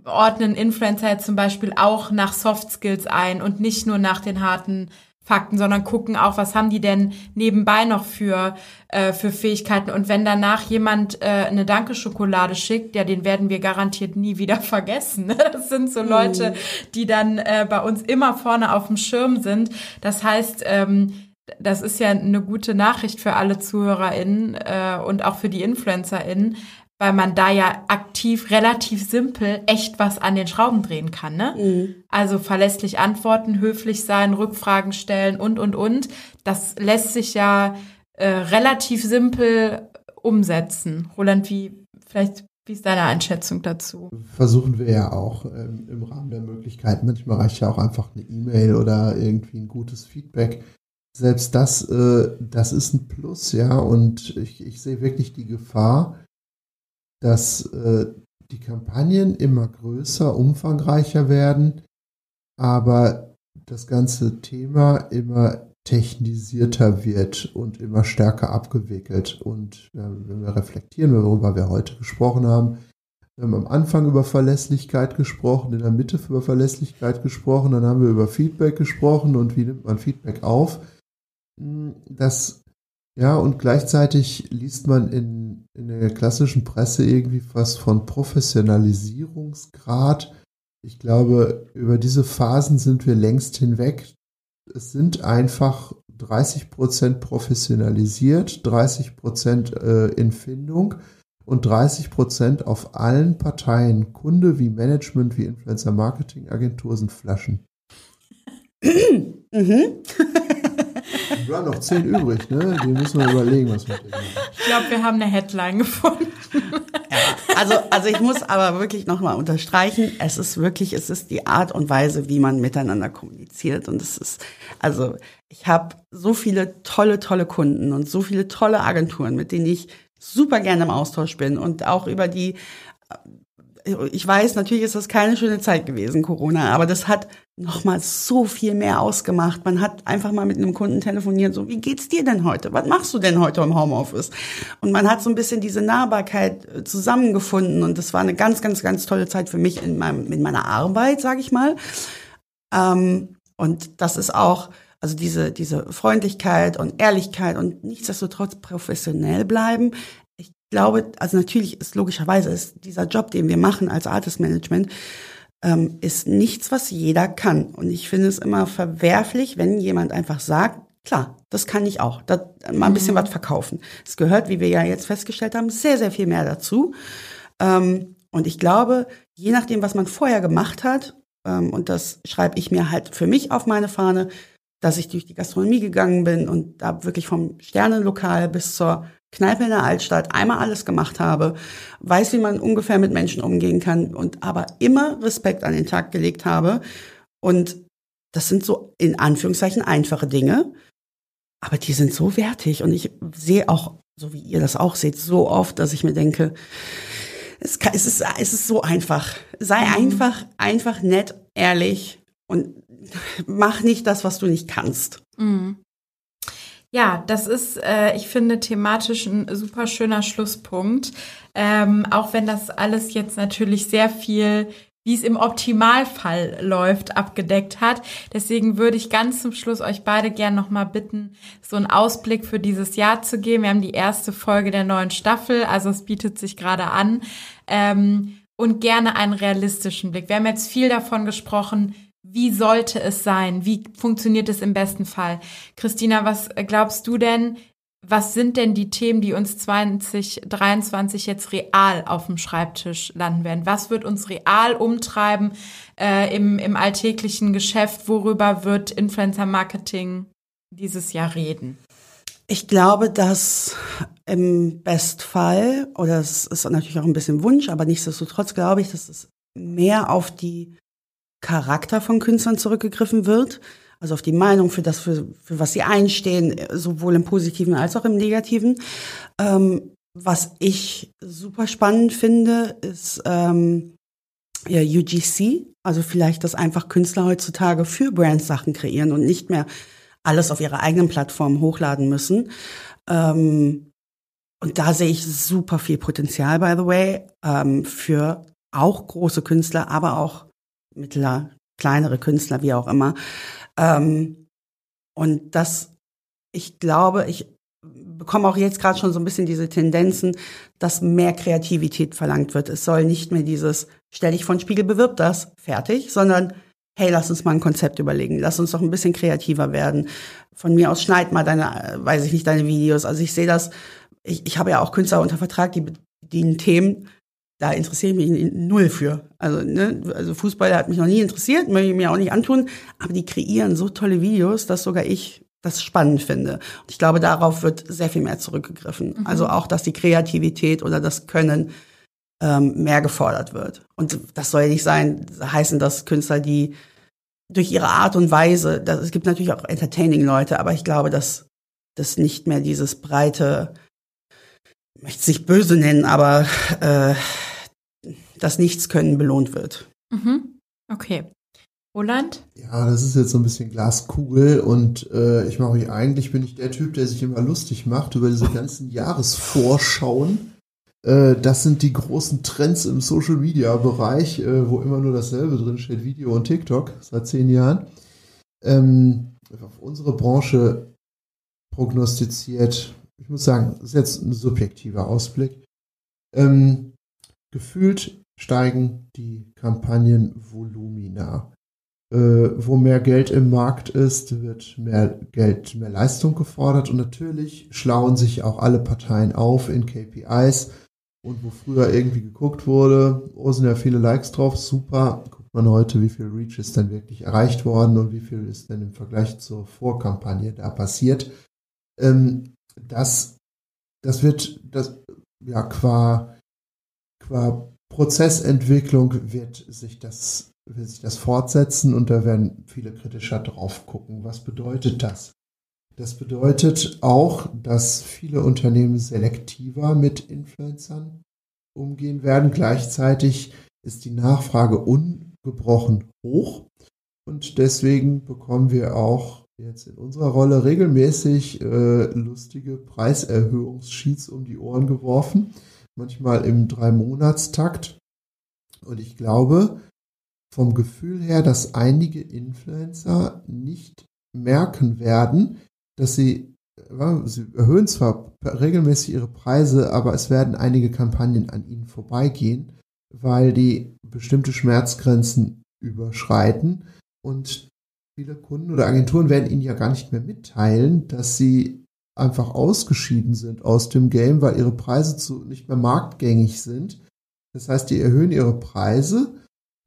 ordnen Influencer zum Beispiel auch nach Soft Skills ein und nicht nur nach den harten Fakten, sondern gucken auch, was haben die denn nebenbei noch für, äh, für Fähigkeiten. Und wenn danach jemand äh, eine Danke-Schokolade schickt, ja, den werden wir garantiert nie wieder vergessen. Ne? Das sind so Leute, mhm. die dann äh, bei uns immer vorne auf dem Schirm sind. Das heißt, ähm, das ist ja eine gute Nachricht für alle ZuhörerInnen äh, und auch für die InfluencerInnen, weil man da ja aktiv, relativ simpel echt was an den Schrauben drehen kann. Ne? Mhm. Also verlässlich antworten, höflich sein, Rückfragen stellen und, und, und. Das lässt sich ja äh, relativ simpel umsetzen. Roland, wie, vielleicht, wie ist deine Einschätzung dazu? Versuchen wir ja auch ähm, im Rahmen der Möglichkeiten. Manchmal reicht ja auch einfach eine E-Mail oder irgendwie ein gutes Feedback. Selbst das, äh, das ist ein Plus, ja. Und ich, ich sehe wirklich die Gefahr, dass äh, die Kampagnen immer größer, umfangreicher werden, aber das ganze Thema immer technisierter wird und immer stärker abgewickelt. Und äh, wenn wir reflektieren, worüber wir heute gesprochen haben, wir haben am Anfang über Verlässlichkeit gesprochen, in der Mitte über Verlässlichkeit gesprochen, dann haben wir über Feedback gesprochen und wie nimmt man Feedback auf. Hm, das ja, und gleichzeitig liest man in, in der klassischen Presse irgendwie was von Professionalisierungsgrad. Ich glaube, über diese Phasen sind wir längst hinweg. Es sind einfach 30 Prozent professionalisiert, 30 Prozent äh, in Findung und 30 Prozent auf allen Parteien, Kunde wie Management, wie Influencer Marketing Agentur sind Flaschen. mhm. Wir haben noch zehn übrig, ne? Die müssen wir überlegen, was wir machen. Ich glaube, wir haben eine Headline gefunden. Ja, also, also ich muss aber wirklich nochmal unterstreichen, es ist wirklich, es ist die Art und Weise, wie man miteinander kommuniziert. Und es ist, also ich habe so viele tolle, tolle Kunden und so viele tolle Agenturen, mit denen ich super gerne im Austausch bin und auch über die ich weiß, natürlich ist das keine schöne Zeit gewesen, Corona, aber das hat nochmal so viel mehr ausgemacht. Man hat einfach mal mit einem Kunden telefoniert, so, wie geht's dir denn heute? Was machst du denn heute im Homeoffice? Und man hat so ein bisschen diese Nahbarkeit äh, zusammengefunden und das war eine ganz, ganz, ganz tolle Zeit für mich in meinem, in meiner Arbeit, sag ich mal. Ähm, und das ist auch, also diese, diese Freundlichkeit und Ehrlichkeit und nichtsdestotrotz professionell bleiben, glaube, also natürlich ist logischerweise ist dieser Job, den wir machen als Artist Management, ähm, ist nichts, was jeder kann. Und ich finde es immer verwerflich, wenn jemand einfach sagt, klar, Das kann ich auch. Da, mal ein bisschen mhm. was verkaufen. Es gehört, wie wir ja jetzt festgestellt haben, sehr, sehr viel mehr dazu. Ähm, und ich glaube, je nachdem, was man vorher gemacht hat, ähm, und das schreibe ich mir halt für mich auf meine Fahne, dass ich durch die Gastronomie gegangen bin und da wirklich vom Sternenlokal bis zur Kneipe in der Altstadt einmal alles gemacht habe, weiß, wie man ungefähr mit Menschen umgehen kann und aber immer Respekt an den Tag gelegt habe. Und das sind so in Anführungszeichen einfache Dinge, aber die sind so wertig und ich sehe auch, so wie ihr das auch seht, so oft, dass ich mir denke, es, kann, es, ist, es ist so einfach. Sei mhm. einfach, einfach nett, ehrlich und mach nicht das, was du nicht kannst. Mhm. Ja, das ist, äh, ich finde, thematisch ein super schöner Schlusspunkt. Ähm, auch wenn das alles jetzt natürlich sehr viel wie es im Optimalfall läuft, abgedeckt hat. Deswegen würde ich ganz zum Schluss euch beide gern nochmal bitten, so einen Ausblick für dieses Jahr zu geben. Wir haben die erste Folge der neuen Staffel, also es bietet sich gerade an. Ähm, und gerne einen realistischen Blick. Wir haben jetzt viel davon gesprochen, wie sollte es sein? Wie funktioniert es im besten Fall? Christina, was glaubst du denn? Was sind denn die Themen, die uns 2023 jetzt real auf dem Schreibtisch landen werden? Was wird uns real umtreiben äh, im, im alltäglichen Geschäft? Worüber wird Influencer Marketing dieses Jahr reden? Ich glaube, dass im Bestfall, oder es ist natürlich auch ein bisschen Wunsch, aber nichtsdestotrotz glaube ich, dass es mehr auf die Charakter von Künstlern zurückgegriffen wird also auf die Meinung, für das, für, für was sie einstehen, sowohl im Positiven als auch im Negativen. Ähm, was ich super spannend finde, ist ähm, ja, UGC, also vielleicht, dass einfach Künstler heutzutage für Brands Sachen kreieren und nicht mehr alles auf ihrer eigenen Plattform hochladen müssen. Ähm, und da sehe ich super viel Potenzial, by the way, ähm, für auch große Künstler, aber auch mittler, kleinere Künstler, wie auch immer, ähm, und das, ich glaube, ich bekomme auch jetzt gerade schon so ein bisschen diese Tendenzen, dass mehr Kreativität verlangt wird. Es soll nicht mehr dieses, stell dich von Spiegel, bewirb das, fertig, sondern hey, lass uns mal ein Konzept überlegen, lass uns doch ein bisschen kreativer werden. Von mir aus schneid mal deine, weiß ich nicht, deine Videos. Also ich sehe das, ich, ich habe ja auch Künstler unter Vertrag, die bedienen Themen, da interessiere ich mich null für. Also, ne, also Fußball hat mich noch nie interessiert, möchte ich mir auch nicht antun, aber die kreieren so tolle Videos, dass sogar ich das spannend finde. Und ich glaube, darauf wird sehr viel mehr zurückgegriffen. Mhm. Also auch, dass die Kreativität oder das Können ähm, mehr gefordert wird. Und das soll ja nicht sein, heißen, dass Künstler, die durch ihre Art und Weise, das, es gibt natürlich auch entertaining Leute, aber ich glaube, dass das nicht mehr dieses breite, möchte es nicht böse nennen, aber äh, das Nichtskönnen belohnt wird. Mhm. Okay. Roland? Ja, das ist jetzt so ein bisschen Glaskugel und äh, ich mache mich eigentlich, bin ich der Typ, der sich immer lustig macht über diese ganzen Jahresvorschauen. Äh, das sind die großen Trends im Social Media Bereich, äh, wo immer nur dasselbe drin steht, Video und TikTok seit zehn Jahren. Ähm, auf unsere Branche prognostiziert, ich muss sagen, das ist jetzt ein subjektiver Ausblick. Ähm, gefühlt steigen die Kampagnenvolumina. Äh, wo mehr Geld im Markt ist, wird mehr Geld, mehr Leistung gefordert und natürlich schlauen sich auch alle Parteien auf in KPIs und wo früher irgendwie geguckt wurde, oh, sind ja viele Likes drauf, super, guckt man heute, wie viel Reach ist denn wirklich erreicht worden und wie viel ist denn im Vergleich zur Vorkampagne da passiert. Ähm, das, das wird, das, ja, qua, qua Prozessentwicklung wird sich das, wird sich das fortsetzen und da werden viele kritischer drauf gucken. Was bedeutet das? Das bedeutet auch, dass viele Unternehmen selektiver mit Influencern umgehen werden. Gleichzeitig ist die Nachfrage ungebrochen hoch und deswegen bekommen wir auch jetzt in unserer Rolle regelmäßig äh, lustige Preiserhöhungssheets um die Ohren geworfen manchmal im Drei-Monatstakt. Und ich glaube vom Gefühl her, dass einige Influencer nicht merken werden, dass sie, sie erhöhen zwar regelmäßig ihre Preise, aber es werden einige Kampagnen an ihnen vorbeigehen, weil die bestimmte Schmerzgrenzen überschreiten und viele Kunden oder Agenturen werden Ihnen ja gar nicht mehr mitteilen, dass sie einfach ausgeschieden sind aus dem Game, weil ihre Preise zu, nicht mehr marktgängig sind. Das heißt, die erhöhen ihre Preise,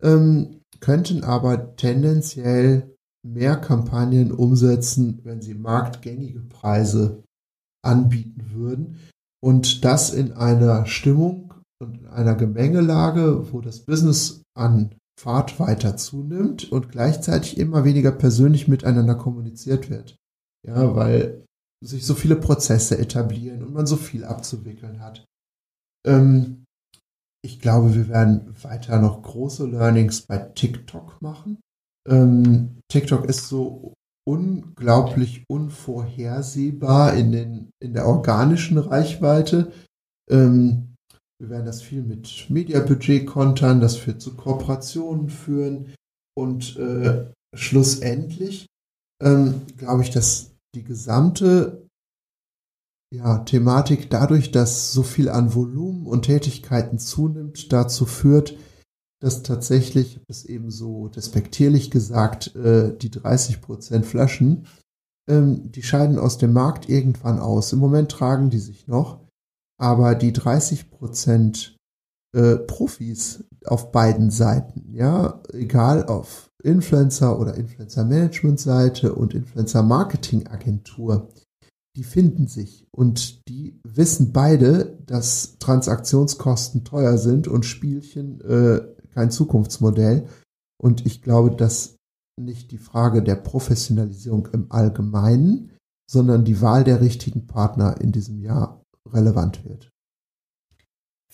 ähm, könnten aber tendenziell mehr Kampagnen umsetzen, wenn sie marktgängige Preise anbieten würden. Und das in einer Stimmung und in einer Gemengelage, wo das Business an Fahrt weiter zunimmt und gleichzeitig immer weniger persönlich miteinander kommuniziert wird. Ja, weil sich so viele Prozesse etablieren und man so viel abzuwickeln hat. Ähm, ich glaube, wir werden weiter noch große Learnings bei TikTok machen. Ähm, TikTok ist so unglaublich unvorhersehbar in, den, in der organischen Reichweite. Ähm, wir werden das viel mit Mediabudget kontern, das wird zu Kooperationen führen und äh, schlussendlich ähm, glaube ich, dass die gesamte ja, Thematik dadurch, dass so viel an Volumen und Tätigkeiten zunimmt, dazu führt, dass tatsächlich, das eben so despektierlich gesagt, äh, die 30% Flaschen, ähm, die scheiden aus dem Markt irgendwann aus. Im Moment tragen die sich noch, aber die 30% äh, Profis auf beiden Seiten, ja, egal auf Influencer oder Influencer Management Seite und Influencer Marketing Agentur, die finden sich und die wissen beide, dass Transaktionskosten teuer sind und Spielchen äh, kein Zukunftsmodell. Und ich glaube, dass nicht die Frage der Professionalisierung im Allgemeinen, sondern die Wahl der richtigen Partner in diesem Jahr relevant wird.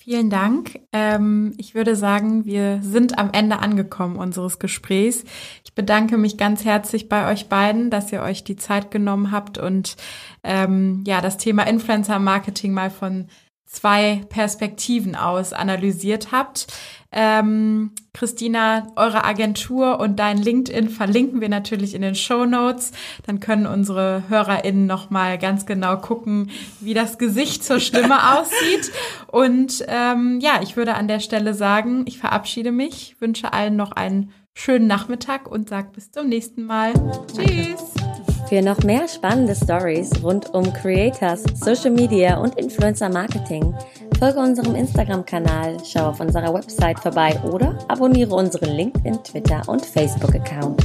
Vielen Dank. Ähm, ich würde sagen, wir sind am Ende angekommen unseres Gesprächs. Ich bedanke mich ganz herzlich bei euch beiden, dass ihr euch die Zeit genommen habt und ähm, ja das Thema Influencer Marketing mal von zwei Perspektiven aus analysiert habt. Ähm, Christina, eure Agentur und dein LinkedIn verlinken wir natürlich in den Show Notes. Dann können unsere HörerInnen nochmal ganz genau gucken, wie das Gesicht zur Stimme aussieht. Und ähm, ja, ich würde an der Stelle sagen, ich verabschiede mich, wünsche allen noch einen schönen Nachmittag und sage bis zum nächsten Mal. Tschüss. Für noch mehr spannende Stories rund um Creators, Social Media und Influencer Marketing folge unserem Instagram-Kanal, schau auf unserer Website vorbei oder abonniere unseren LinkedIn, Twitter und Facebook-Account.